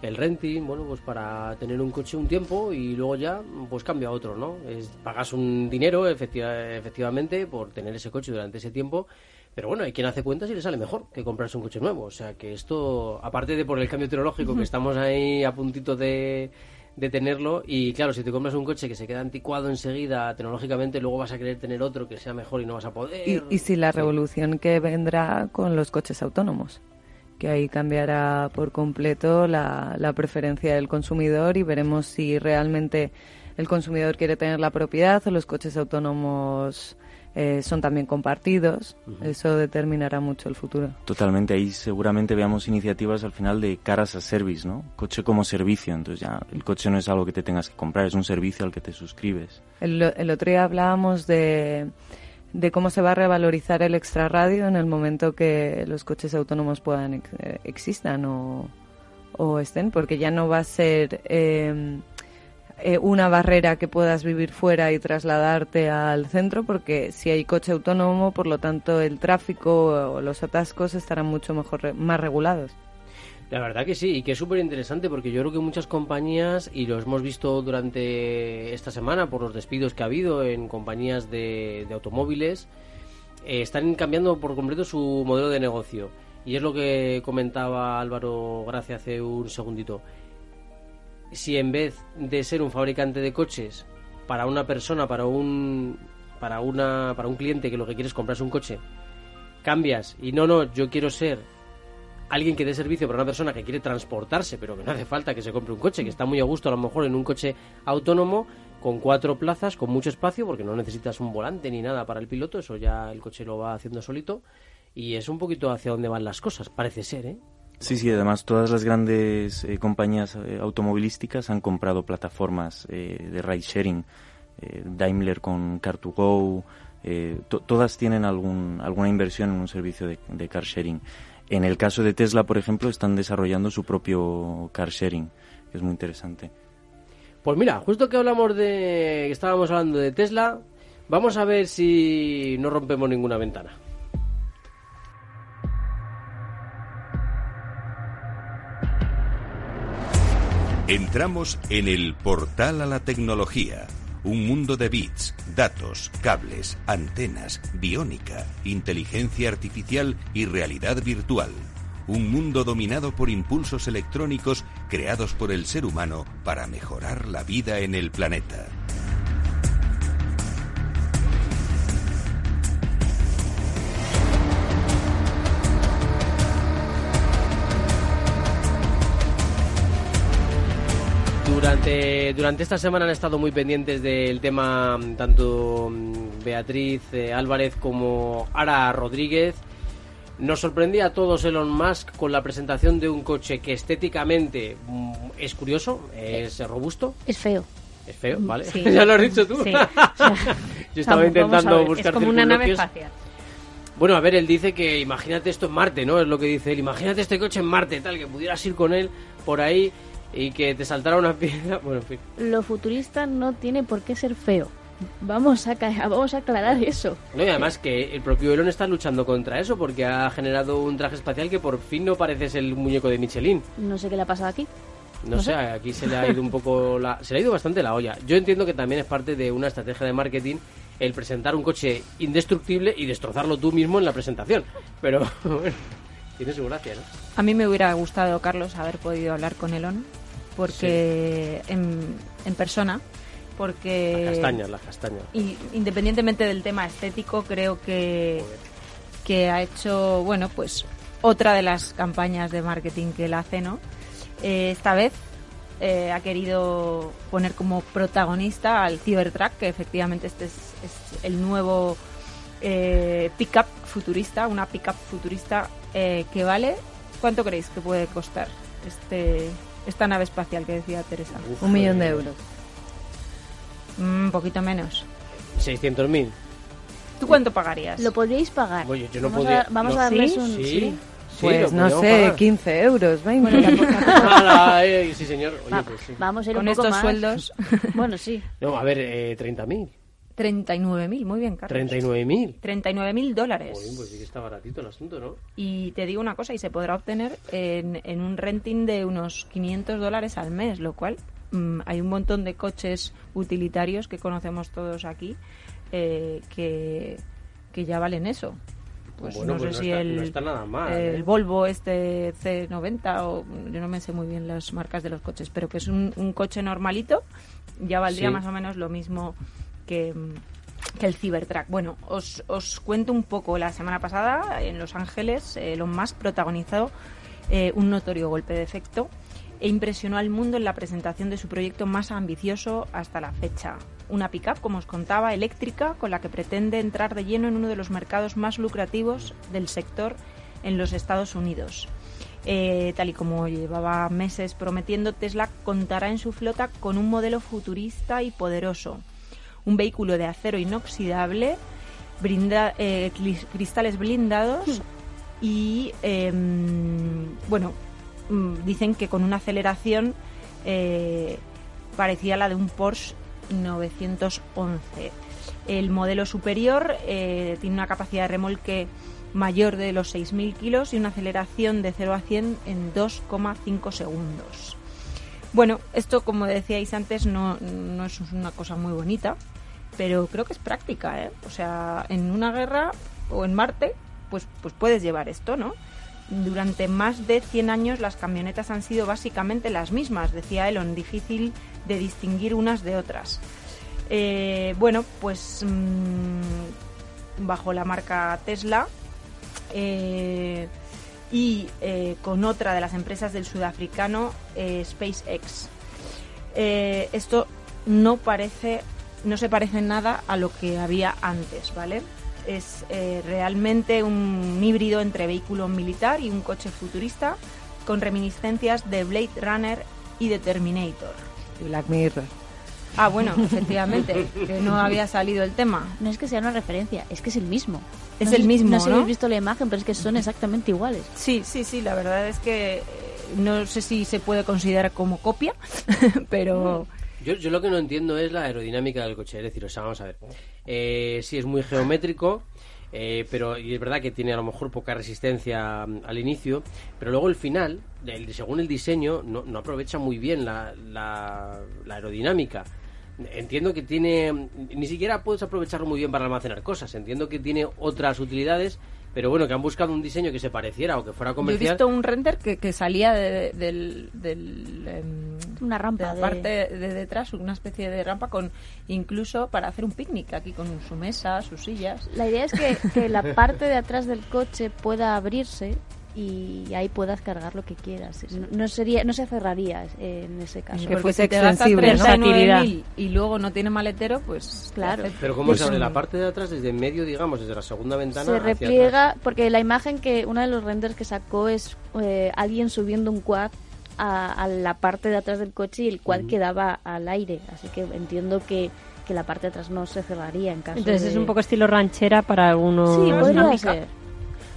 el renting, bueno, pues para tener un coche un tiempo y luego ya pues cambia a otro, ¿no? Es, pagas un dinero efectivamente por tener ese coche durante ese tiempo, pero bueno, hay quien hace cuentas y le sale mejor que comprarse un coche nuevo. O sea que esto, aparte de por el cambio tecnológico que estamos ahí a puntito de, de tenerlo y claro, si te compras un coche que se queda anticuado enseguida tecnológicamente, luego vas a querer tener otro que sea mejor y no vas a poder.
Y, y si la revolución que vendrá con los coches autónomos que ahí cambiará por completo la, la preferencia del consumidor y veremos si realmente el consumidor quiere tener la propiedad o los coches autónomos eh, son también compartidos. Eso determinará mucho el futuro.
Totalmente. Ahí seguramente veamos iniciativas al final de caras a service, ¿no? Coche como servicio. Entonces ya el coche no es algo que te tengas que comprar, es un servicio al que te suscribes.
El, el otro día hablábamos de de cómo se va a revalorizar el extrarradio en el momento que los coches autónomos puedan eh, existan o, estén, porque ya no va a ser em, eh, una barrera que puedas vivir fuera y trasladarte al centro, porque si hay coche autónomo, por lo tanto el tráfico o los atascos estarán mucho mejor más regulados.
La verdad que sí, y que es súper interesante porque yo creo que muchas compañías, y lo hemos visto durante esta semana por los despidos que ha habido en compañías de, automóviles, eh, están cambiando por completo su modelo de negocio. Y es lo que comentaba Álvaro Gracia hace un segundito. Si en vez de ser un fabricante de coches para una persona, para un, para una, para un cliente que lo que quiere es comprarse un coche, cambias y no, no, yo quiero ser alguien que dé servicio para una persona que quiere transportarse, pero que no hace falta que se compre un coche, que está muy a gusto a lo mejor en un coche autónomo con cuatro plazas, con mucho espacio, porque no necesitas un volante ni nada para el piloto, eso ya el coche lo va haciendo solito. Y es un poquito hacia dónde van las cosas, parece ser, ¿eh?
Sí, sí, además todas las grandes eh, compañías eh, automovilísticas han comprado plataformas eh, de ride sharing. Daimler con Car2Go, todas tienen algún, alguna inversión en un servicio de, de car sharing. En el caso de Tesla, por ejemplo, están desarrollando su propio car sharing, que es muy interesante.
Pues mira, justo que hablamos de. estábamos hablando de Tesla, vamos a ver si no rompemos ninguna ventana.
Entramos en el portal a la tecnología un mundo de bits, datos, cables, antenas, biónica, inteligencia artificial y realidad virtual. un mundo dominado por impulsos electrónicos creados por el ser humano para mejorar la vida en el planeta.
Durante, durante esta semana han estado muy pendientes del tema mm, tanto mm, Beatriz eh, Álvarez como Ara Rodríguez. Nos sorprendía a todos Elon Musk con la presentación de un coche que estéticamente mm, es curioso, es robusto.
Es feo.
Es feo, ¿vale?
Sí.
ya lo has dicho tú.
Sí.
Yo estaba
Vamos,
intentando
vamos
buscar
es como una nave espacial.
Bueno, a ver, él dice que imagínate esto en Marte, ¿no? Es lo que dice él. Imagínate este coche en Marte, tal, que pudieras ir con él por ahí y que te saltara una piedra. Bueno, en fin.
Lo futurista no tiene por qué ser feo. Vamos a, ca- vamos a aclarar eso.
No, y además que el propio Elon está luchando contra eso porque ha generado un traje espacial que por fin no parece ser el muñeco de Michelin.
No sé qué le ha pasado aquí.
No,
No
sé,
sé.
aquí se le ha ido un poco la, se le ha ido bastante la olla. Yo entiendo que también es parte de una estrategia de marketing el presentar un coche indestructible y destrozarlo tú mismo en la presentación. Pero bueno, tiene su gracia, ¿no?
A mí me hubiera gustado, Carlos, haber podido hablar con Elon, porque en, en persona, porque...
Las castañas, las castañas.
y independientemente del tema estético, creo que, que ha hecho, bueno, pues otra de las campañas de marketing que él hace, ¿no? Eh, esta vez eh, ha querido poner como protagonista al Cybertruck, que efectivamente este es, es el nuevo eh, pickup futurista, una pickup futurista eh, que vale. ¿Cuánto creéis que puede costar este esta nave espacial que decía Teresa?
Uf,
Un millón de
eh,
euros.
Mm, Un poquito menos.
600.000.
¿Tú cuánto pagarías?
Lo podríais pagar.
Oye, yo no
vamos
podría-
a, vamos
no.
a darles
¿Sí?
un...
Sí,
sí.
sí,
Pues no sé,
pagar.
15 euros, 20.
Bueno, tampoco-
eh, sí, señor. Oye,
Va-
pues sí.
Vamos a ir
Con
un poco
estos
más.
sueldos,
Bueno, sí.
No, a ver, eh, 30.000.
39.000, muy bien, Carlos.
39.000.
39.000 dólares.
Joder, pues sí que está baratito el asunto, ¿no?
Y te digo una cosa, y se podrá obtener en, en un renting de unos 500 dólares al mes, lo cual mm, hay un montón de coches utilitarios que conocemos todos aquí eh, que, que ya valen eso. Pues
Bueno,
no
pues
sé
no
si
está-
el,
no está nada mal,
el
¿eh?
Volvo este C90 o yo no me sé muy bien las marcas de los coches, pero que es un, un coche normalito, ya valdría
Sí.
más o menos lo mismo que, el Cybertruck. Bueno, os, os cuento un poco. La semana pasada en Los Ángeles, Elon Musk protagonizó eh, un notorio golpe de efecto e impresionó al mundo en la presentación de su proyecto más ambicioso hasta la fecha. Una pickup, como os contaba, eléctrica, con la que pretende entrar de lleno en uno de los mercados más lucrativos del sector en los Estados Unidos. Eh, tal y como llevaba meses prometiendo, Tesla contará en su flota con un modelo futurista y poderoso. Un vehículo de acero inoxidable, brinda- eh, cristales blindados y, em, bueno, mm, dicen que con una aceleración eh, parecida a la de un Porsche 911. El modelo superior eh, tiene una capacidad de remolque mayor de los 6.000 kilos y una aceleración de 0 a 100 en 2,5 segundos. Bueno, esto como decíais antes no, no es una cosa muy bonita, pero creo que es práctica, ¿eh? O sea, en una guerra o en Marte, pues, pues puedes llevar esto, ¿no? Durante más de 100 años las camionetas han sido básicamente las mismas, decía Elon, difícil de distinguir unas de otras. Eh, bueno, pues mm, bajo la marca Tesla eh, y eh, con otra de las empresas del sudafricano eh, SpaceX. Eh, esto no parece, no se parece en nada a lo que había antes, ¿vale? Es realmente un híbrido entre vehículo militar y un coche futurista con reminiscencias de Blade Runner y de Terminator.
Y Black Mirror.
Ah, bueno, efectivamente, que no había salido el tema.
No es que sea una referencia, es que es el mismo.
Es
No
el mismo,
No sé si
¿no?
habéis visto la imagen, pero es que son exactamente iguales.
Sí, sí, sí, la verdad es que eh, no sé si se puede considerar como copia, pero
Yo, yo lo que no entiendo es la aerodinámica del coche. Es decir, o sea, vamos a ver. Eh, sí, es muy geométrico, eh, pero y es verdad que tiene a lo mejor poca resistencia mm, al inicio, pero luego el final, el- según el diseño, no, no aprovecha muy bien la, la- la aerodinámica. Entiendo que tiene. Ni siquiera puedes aprovecharlo muy bien para almacenar cosas. Entiendo que tiene otras utilidades pero bueno, que han buscado un diseño que se pareciera o que fuera
Yo he
comercial.
visto un render que, que salía de- del, del, em,
Una rampa
de
de-
la parte de detrás, una especie de rampa con incluso para hacer un picnic aquí con su mesa, sus sillas.
La idea es que, que la parte de atrás del coche pueda abrirse y ahí puedas cargar lo que quieras. No, no sería, no se cerraría en ese caso.
Que fuese extensible, ¿no?
39.000 y luego no tiene maletero, pues
Claro.
Pero ¿cómo
pues
se abre la parte de atrás desde en medio, digamos, desde la segunda ventana?
se
hacia atrás?
repliega porque la imagen que uno de los renders que sacó es eh, alguien subiendo un quad a, a la parte de atrás del coche y el quad quedaba al aire así que entiendo que, que la parte de atrás no se cerraría en caso
Entonces
de-
es un poco estilo ranchera para algunos.
sí podría ser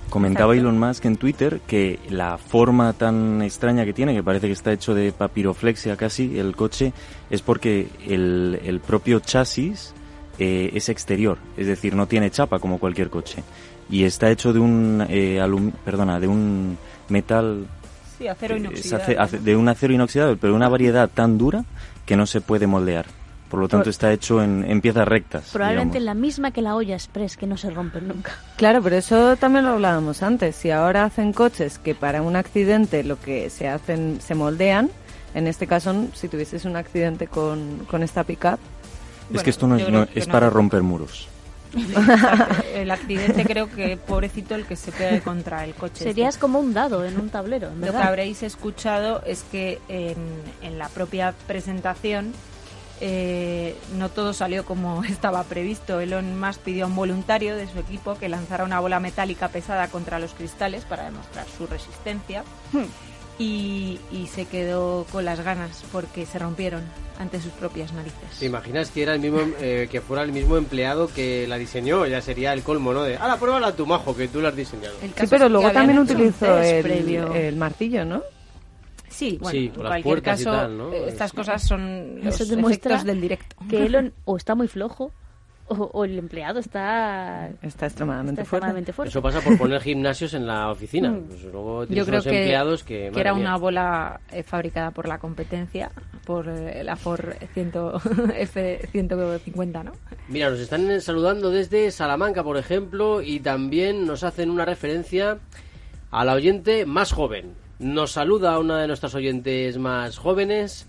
Comentaba
Exacto.
Elon Musk en Twitter que la forma tan extraña que tiene, que parece que está hecho de papiroflexia casi, el coche, es porque el, el propio chasis eh, es exterior, es decir, no tiene chapa como cualquier coche. Y está hecho de un, eh, alum- perdona, de un metal,
Sí, acero
eh,
inoxidable.
de un acero inoxidable, pero de una variedad tan dura que no se puede moldear. Por lo tanto,
Por-
está hecho en, en piezas rectas.
probablemente
digamos.
la misma que la olla express que no se rompe nunca
Claro, pero eso también lo hablábamos antes. Si ahora hacen coches que para un accidente lo que se hacen se moldean, en este caso, si tuvieses un accidente con, con esta pickup,
Es que esto no es, no-
que
es
no.
para romper muros.
El accidente creo que pobrecito el que se pegue contra el coche.
serías
este.
como un dado en un tablero en
Lo que
verdad
habréis escuchado es que en, en la propia presentación eh, no todo salió como estaba previsto. Elon Musk pidió a un voluntario de su equipo que lanzara una bola metálica pesada contra los cristales para demostrar su resistencia. Y, y se quedó con las ganas porque se rompieron ante sus propias narices.
¿Te imaginas que era el mismo eh, que fuera el mismo empleado que la diseñó? Ya sería el colmo, ¿no? De, ahora pruébala tu majo, que tú la has diseñado.
El
sí, pero luego también utilizó el,
previo.
el martillo, ¿no?
Sí, bueno,
Sí,
en cualquier caso,
tal, ¿no?
eh, estas cosas son los
Eso demuestra
efectos del directo.
que Elon o está muy flojo o, o el empleado está,
Está extremadamente
está
fuerte.
extremadamente fuerte.
Eso pasa por poner gimnasios en la oficina. Pues luego
Yo creo que,
empleados que,
que era
mía.
una bola eh, fabricada por la competencia, por eh, la Ford 100 F150, ¿no?
Mira, nos están saludando desde Salamanca, por ejemplo, y también nos hacen una referencia a la oyente más joven. Nos saluda una de nuestras oyentes más jóvenes.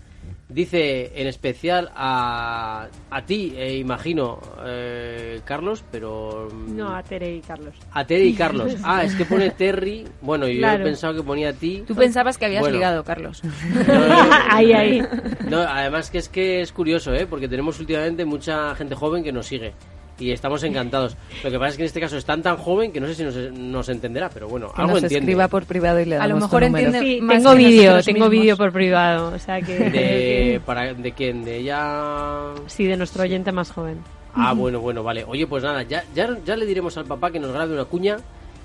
Dice en especial a, a ti, eh, imagino, eh, Carlos, pero... mm,
No, a Tere y Carlos.
A Terry y Carlos. Ah, es que pone Terry. Bueno, yo
Claro.
he pensado que ponía a ti.
Tú pensabas que habías
Bueno.
ligado, Carlos.
No, no,
ahí, ahí.
No, además que es que es curioso, ¿eh? Porque tenemos últimamente mucha gente joven que nos sigue. Y estamos encantados. Lo que pasa es que en este caso es tan tan joven que no sé si nos, nos entenderá, pero bueno,
Que
algo
nos
entiende.
escriba por privado y le
A lo mejor entiende-
Sí,
Más
tengo vídeo, tengo vídeo por privado. O sea que.
De, para, ¿De quién? ¿De ella?
Sí, de nuestro oyente más joven.
Ah, bueno, bueno, vale. Oye, pues nada, ya, ya, ya le diremos al papá que nos grabe una cuña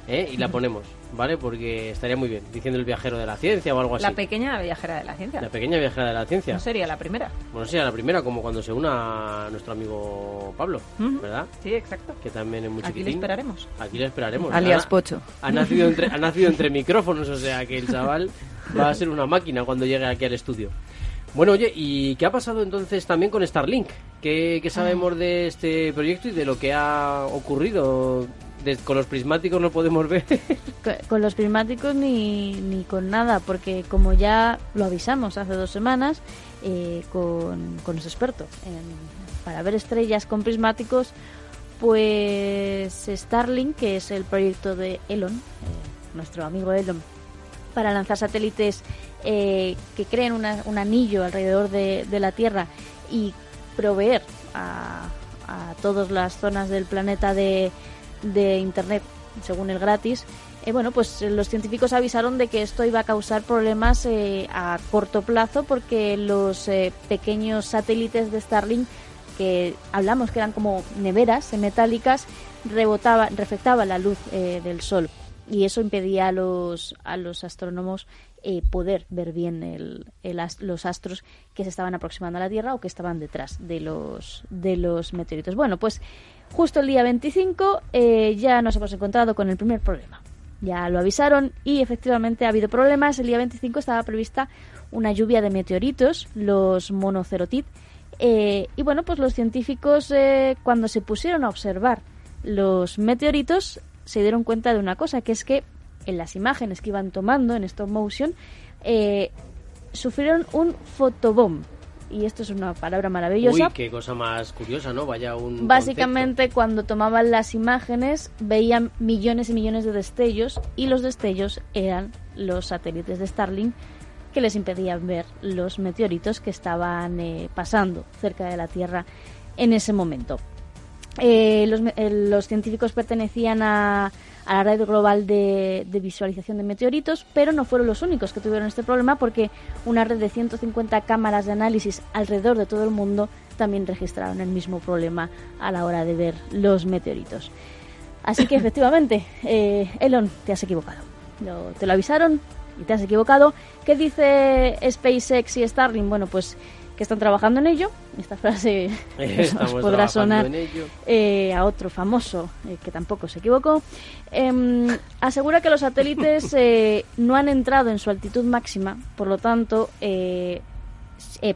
¿eh? y la ponemos, ¿vale? Porque estaría muy bien, diciendo el viajero de la ciencia o algo así.
La pequeña viajera de la ciencia.
La pequeña viajera de la ciencia.
No sería la primera.
Bueno, sería la primera, como cuando se una nuestro amigo Pablo,
Ujú.
¿verdad?
Sí, exacto.
Que también es muy
Aquí le
chiquitín.
esperaremos.
Aquí le esperaremos.
Alias
Ha-
Pocho.
Ha nacido, entre, ha nacido entre micrófonos, o sea que el chaval va a ser una máquina cuando llegue aquí al estudio. Bueno, oye, ¿y qué ha pasado entonces también con Starlink? ¿Qué, qué sabemos de este proyecto y de lo que ha ocurrido? Con los prismáticos no podemos ver.
Co- Con los prismáticos ni, ni con nada, porque como ya lo avisamos hace dos semanas eh, con, con los expertos para ver estrellas con prismáticos, pues Starlink, que es el proyecto de Elon, eh, nuestro amigo Elon, para lanzar satélites eh, que creen un anillo alrededor de, de la Tierra y proveer a, a todas las zonas del planeta de, de Internet, según el gratis, eh, bueno, pues eh, los científicos avisaron de que esto iba a causar problemas eh, a corto plazo porque los eh, pequeños satélites de Starlink que hablamos que eran como neveras metálicas rebotaban, reflectaban la luz eh, del sol y eso impedía a los a los astrónomos poder ver bien el, el as- los astros que se estaban aproximando a la Tierra o que estaban detrás de los de los meteoritos. Bueno, pues justo el día 25 eh, ya nos hemos encontrado con el primer problema. Ya lo avisaron y efectivamente ha habido problemas. El día 25 estaba prevista una lluvia de meteoritos, los monocerotid. Eh, y bueno, pues los científicos eh, cuando se pusieron a observar los meteoritos se dieron cuenta de una cosa, que es que en las imágenes que iban tomando en stop motion, sufrieron un fotobomb. Y esto es una palabra maravillosa.
Uy, qué cosa más curiosa, ¿no? Vaya un.
Básicamente, cuando tomaban las imágenes, veían millones y millones de destellos, y los destellos eran los satélites de Starlink que les impedían ver los meteoritos que estaban eh, pasando cerca de la Tierra en ese momento. Eh, los, eh, los, científicos pertenecían a, a la red global de, visualización de meteoritos, pero no fueron los únicos que tuvieron este problema porque una red de 150 cámaras de análisis alrededor de todo el mundo también registraron el mismo problema a la hora de ver los meteoritos. Así que efectivamente, eh, Elon, te has equivocado. te lo avisaron y te has equivocado. ¿Qué dice SpaceX y Starlink? Bueno, pues que están trabajando en ello. Esta frase podrá sonar eh, a otro famoso eh, que tampoco se equivocó. Em, asegura que los satélites eh, no han entrado en su altitud máxima, por lo tanto,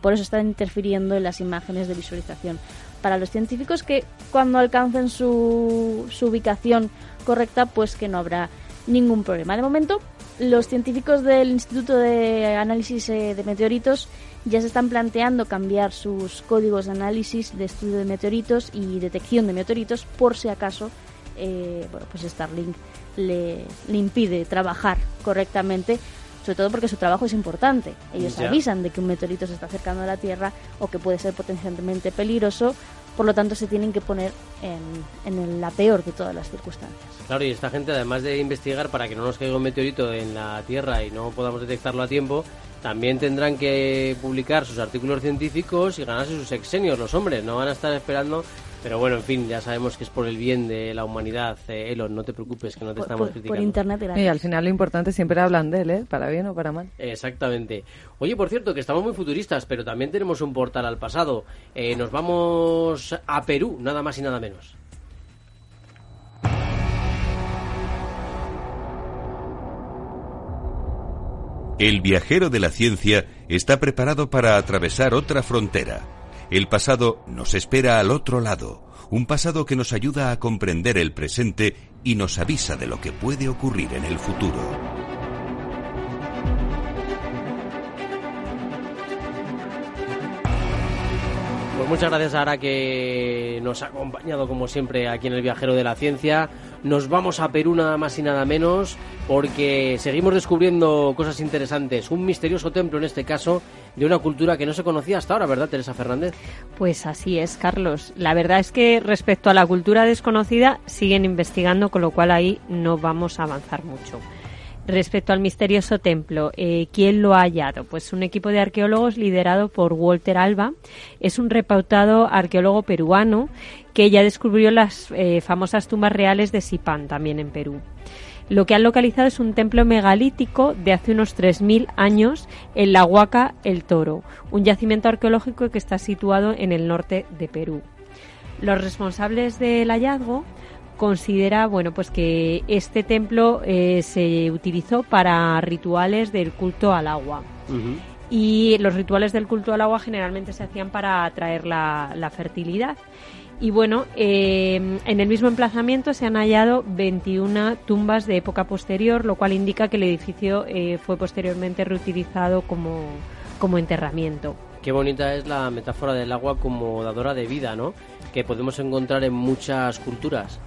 por eso están interfiriendo en las imágenes de visualización. Para los científicos que cuando alcancen su, su ubicación correcta, pues que no habrá ningún problema. De momento, los científicos del Instituto de Análisis de Meteoritos ya se están planteando cambiar sus códigos de análisis de estudio de meteoritos y detección de meteoritos por si acaso eh, bueno, pues Starlink le, le, impide trabajar correctamente, sobre todo porque su trabajo es importante. Ellos avisan de que un meteorito se está acercando a la Tierra o que puede ser potencialmente peligroso, por lo tanto se tienen que poner en, en la peor de todas las circunstancias.
Claro, y esta gente, además de investigar para que no nos caiga un meteorito en la Tierra y no podamos detectarlo a tiempo, también tendrán que publicar sus artículos científicos y ganarse sus exenios los hombres, no van a estar esperando pero bueno, en fin, ya sabemos que es por el bien de la humanidad. Eh, Elon, no te preocupes, que no te estamos criticando.
Por internet,
Y al final lo importante siempre hablan de él, ¿eh? Para bien o para mal.
Exactamente. Oye, por cierto, que estamos muy futuristas, pero también tenemos un portal al pasado. Eh, nos vamos a Perú, nada más y nada menos.
El viajero de la ciencia está preparado para atravesar otra frontera. El pasado nos espera al otro lado, un pasado que nos ayuda a comprender el presente y nos avisa de lo que puede ocurrir en el futuro.
Pues muchas gracias Ara que nos ha acompañado como siempre aquí en el Viajero de la Ciencia. Nos vamos a Perú nada más y nada menos porque seguimos descubriendo cosas interesantes. Un misterioso templo en este caso de una cultura que no se conocía hasta ahora, ¿verdad Teresa Fernández?
Pues así es, Carlos. La verdad es que respecto a la cultura desconocida siguen investigando, con lo cual ahí no vamos a avanzar mucho. Respecto al misterioso templo, eh, ¿quién lo ha hallado? Pues un equipo de arqueólogos liderado por Walter Alba. Es un repautado arqueólogo peruano que ya descubrió las eh, famosas tumbas reales de Sipán, también en Perú. Lo que han localizado es un templo megalítico de hace unos 3.000 años en la Huaca El Toro, un yacimiento arqueológico que está situado en el norte de Perú. Los responsables del hallazgo considera bueno pues que este templo eh, se utilizó para rituales del culto al agua y los rituales del culto al agua generalmente se hacían para atraer la, fertilidad y bueno, eh, en el mismo emplazamiento se han hallado 21 tumbas de época posterior, lo cual indica que el edificio eh, fue posteriormente reutilizado como, como enterramiento.
Qué bonita es la metáfora del agua como dadora de vida, ¿no? Que podemos encontrar en muchas culturas.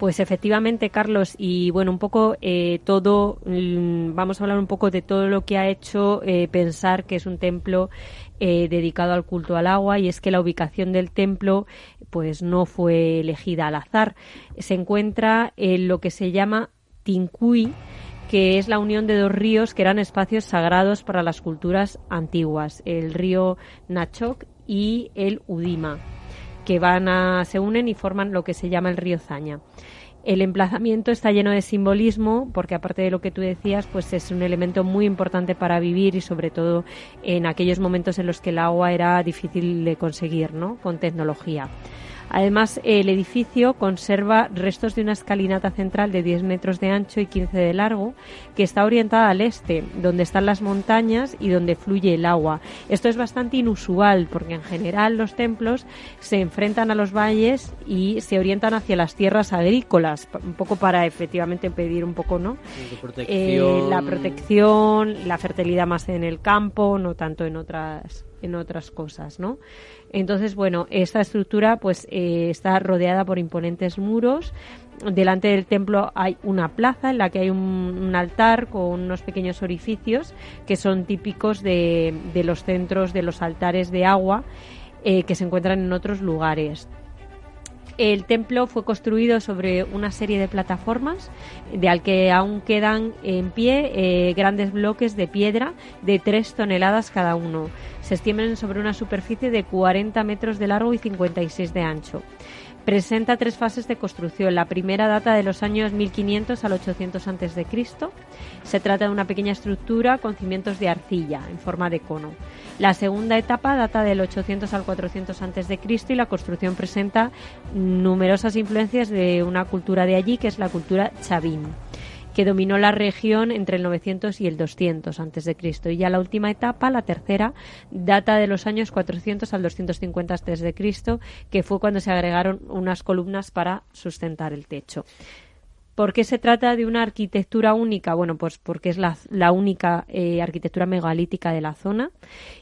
Pues efectivamente, Carlos, y bueno, un poco eh, todo, mm, vamos a hablar un poco de todo lo que ha hecho eh, pensar que es un templo eh, dedicado al culto al agua y es que la ubicación del templo pues no fue elegida al azar. Se encuentra en lo que se llama Tincuy, que es la unión de dos ríos que eran espacios sagrados para las culturas antiguas, el río Nachok y el Udima que van a, se unen y forman lo que se llama el río Zaña. El emplazamiento está lleno de simbolismo porque aparte de lo que tú decías, pues es un elemento muy importante para vivir y sobre todo en aquellos momentos en los que el agua era difícil de conseguir, ¿no? Con tecnología. Además, el edificio conserva restos de una escalinata central de 10 metros de ancho y 15 de largo, que está orientada al este, donde están las montañas y donde fluye el agua. Esto es bastante inusual, porque en general los templos se enfrentan a los valles y se orientan hacia las tierras agrícolas, un poco para efectivamente pedir un poco, ¿no? Eh, la protección, la fertilidad más en el campo, no tanto en otras en otras cosas, ¿no? Entonces, bueno, esta estructura pues eh, está rodeada por imponentes muros. Delante del templo hay una plaza en la que hay un, altar con unos pequeños orificios que son típicos de, los centros de los altares de agua eh, que se encuentran en otros lugares. El templo fue construido sobre una serie de plataformas de al que aún quedan en pie eh, grandes bloques de piedra de 3 toneladas cada uno. Se extienden sobre una superficie de 40 metros de largo y 56 de ancho. Presenta tres fases de construcción. La primera data de los años 1500 al 800 a.C. Se trata de una pequeña estructura con cimientos de arcilla en forma de cono. La segunda etapa data del 800 al 400 a.C. y la construcción presenta numerosas influencias de una cultura de allí, que es la cultura chavín que dominó la región entre el 900 y el 200 antes de Cristo. Y ya la última etapa, la tercera, data de los años 400 al 250 antes de Cristo, que fue cuando se agregaron unas columnas para sustentar el techo. ¿Por qué se trata de una arquitectura única? Bueno, pues porque es la, única eh, arquitectura megalítica de la zona.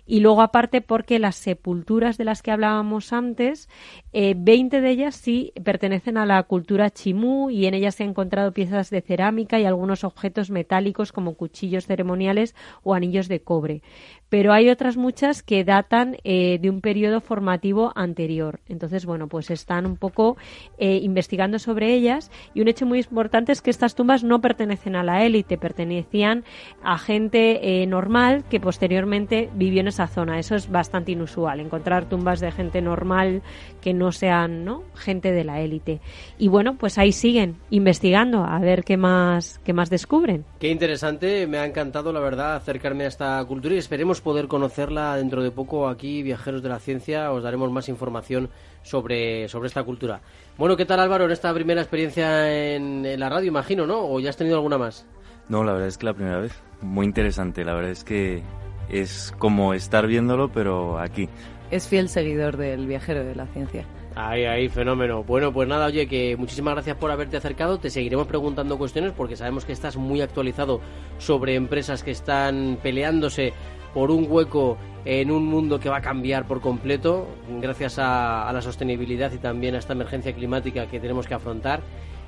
Y luego, aparte, porque las sepulturas de las que hablábamos antes, eh, 20 de ellas sí pertenecen a la cultura chimú y en ellas se han encontrado piezas de cerámica y algunos objetos metálicos como cuchillos ceremoniales o anillos de cobre pero hay otras muchas que datan eh, de un periodo formativo anterior. Entonces, bueno, pues están un poco eh, investigando sobre ellas y un hecho muy importante es que estas tumbas no pertenecen a la élite, pertenecían a gente eh, normal que posteriormente vivió en esa zona. Eso es bastante inusual, encontrar tumbas de gente normal que no sean ¿no? gente de la élite. Y bueno, pues ahí siguen investigando a ver qué más, qué más descubren.
Qué interesante, me ha encantado la verdad acercarme a esta cultura y esperemos poder conocerla dentro de poco aquí, Viajeros de la Ciencia, os daremos más información sobre, sobre esta cultura. Bueno, ¿qué tal Álvaro en esta primera experiencia en, la radio, imagino, ¿no? ¿O ya has tenido alguna más?
No, la verdad es que la primera vez. Muy interesante, la verdad es que es como estar viéndolo, pero aquí.
Es fiel seguidor del Viajero de la Ciencia.
Ahí, ahí, fenómeno. Bueno, pues nada, oye, que muchísimas gracias por haberte acercado. Te seguiremos preguntando cuestiones porque sabemos que estás muy actualizado sobre empresas que están peleándose por un hueco en un mundo que va a cambiar por completo gracias a, la sostenibilidad y también a esta emergencia climática que tenemos que afrontar.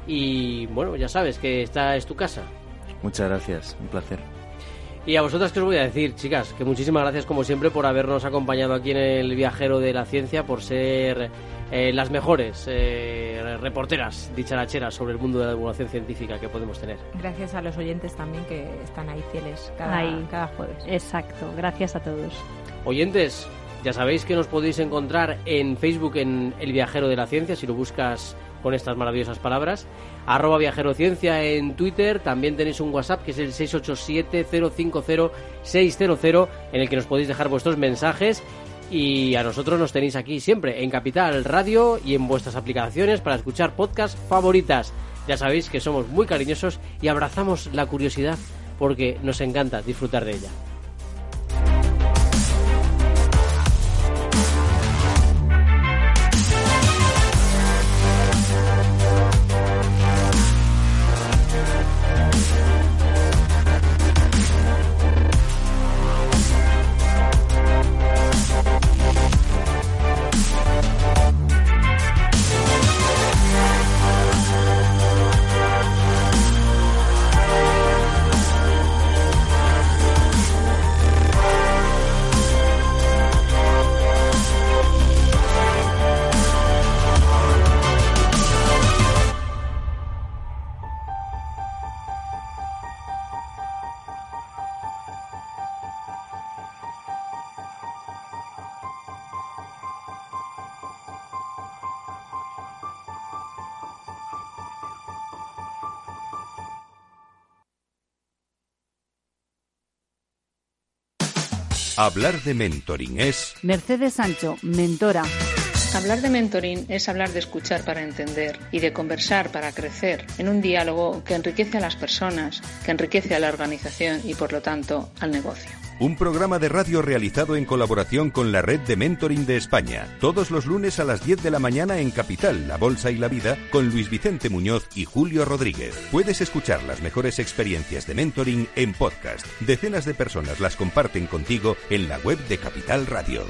Y bueno, ya sabes que esta es tu casa.
Muchas gracias, un placer.
Y a vosotras, ¿qué os voy a decir, chicas? Que muchísimas gracias, como siempre, por habernos acompañado aquí en el Viajero de la Ciencia, por ser eh, las mejores eh, reporteras dicharacheras sobre el mundo de la divulgación científica que podemos tener.
Gracias a los oyentes también que están ahí fieles cada, cada jueves.
Exacto, gracias a todos.
Oyentes, ya sabéis que nos podéis encontrar en Facebook en El Viajero de la Ciencia, si lo buscas con estas maravillosas palabras. Arroba Viajero Ciencia en Twitter. También tenéis un WhatsApp que es el 687-050-600 en el que nos podéis dejar vuestros mensajes y a nosotros nos tenéis aquí siempre en Capital Radio y en vuestras aplicaciones para escuchar podcasts favoritas. Ya sabéis que somos muy cariñosos y abrazamos la curiosidad porque nos encanta disfrutar de ella.
Hablar de mentoring es...
Mercedes Sancho, mentora. Hablar de mentoring es hablar de escuchar para entender y de conversar para crecer en un diálogo que enriquece a las personas, que enriquece a la organización y por lo tanto al negocio.
Un programa de radio realizado en colaboración con la Red de Mentoring de España. Todos los lunes a las 10 de la mañana en Capital, La Bolsa y la Vida con Luis Vicente Muñoz y Julio Rodríguez. Puedes escuchar las mejores experiencias de mentoring en podcast. Decenas de personas las comparten contigo en la web de Capital Radio.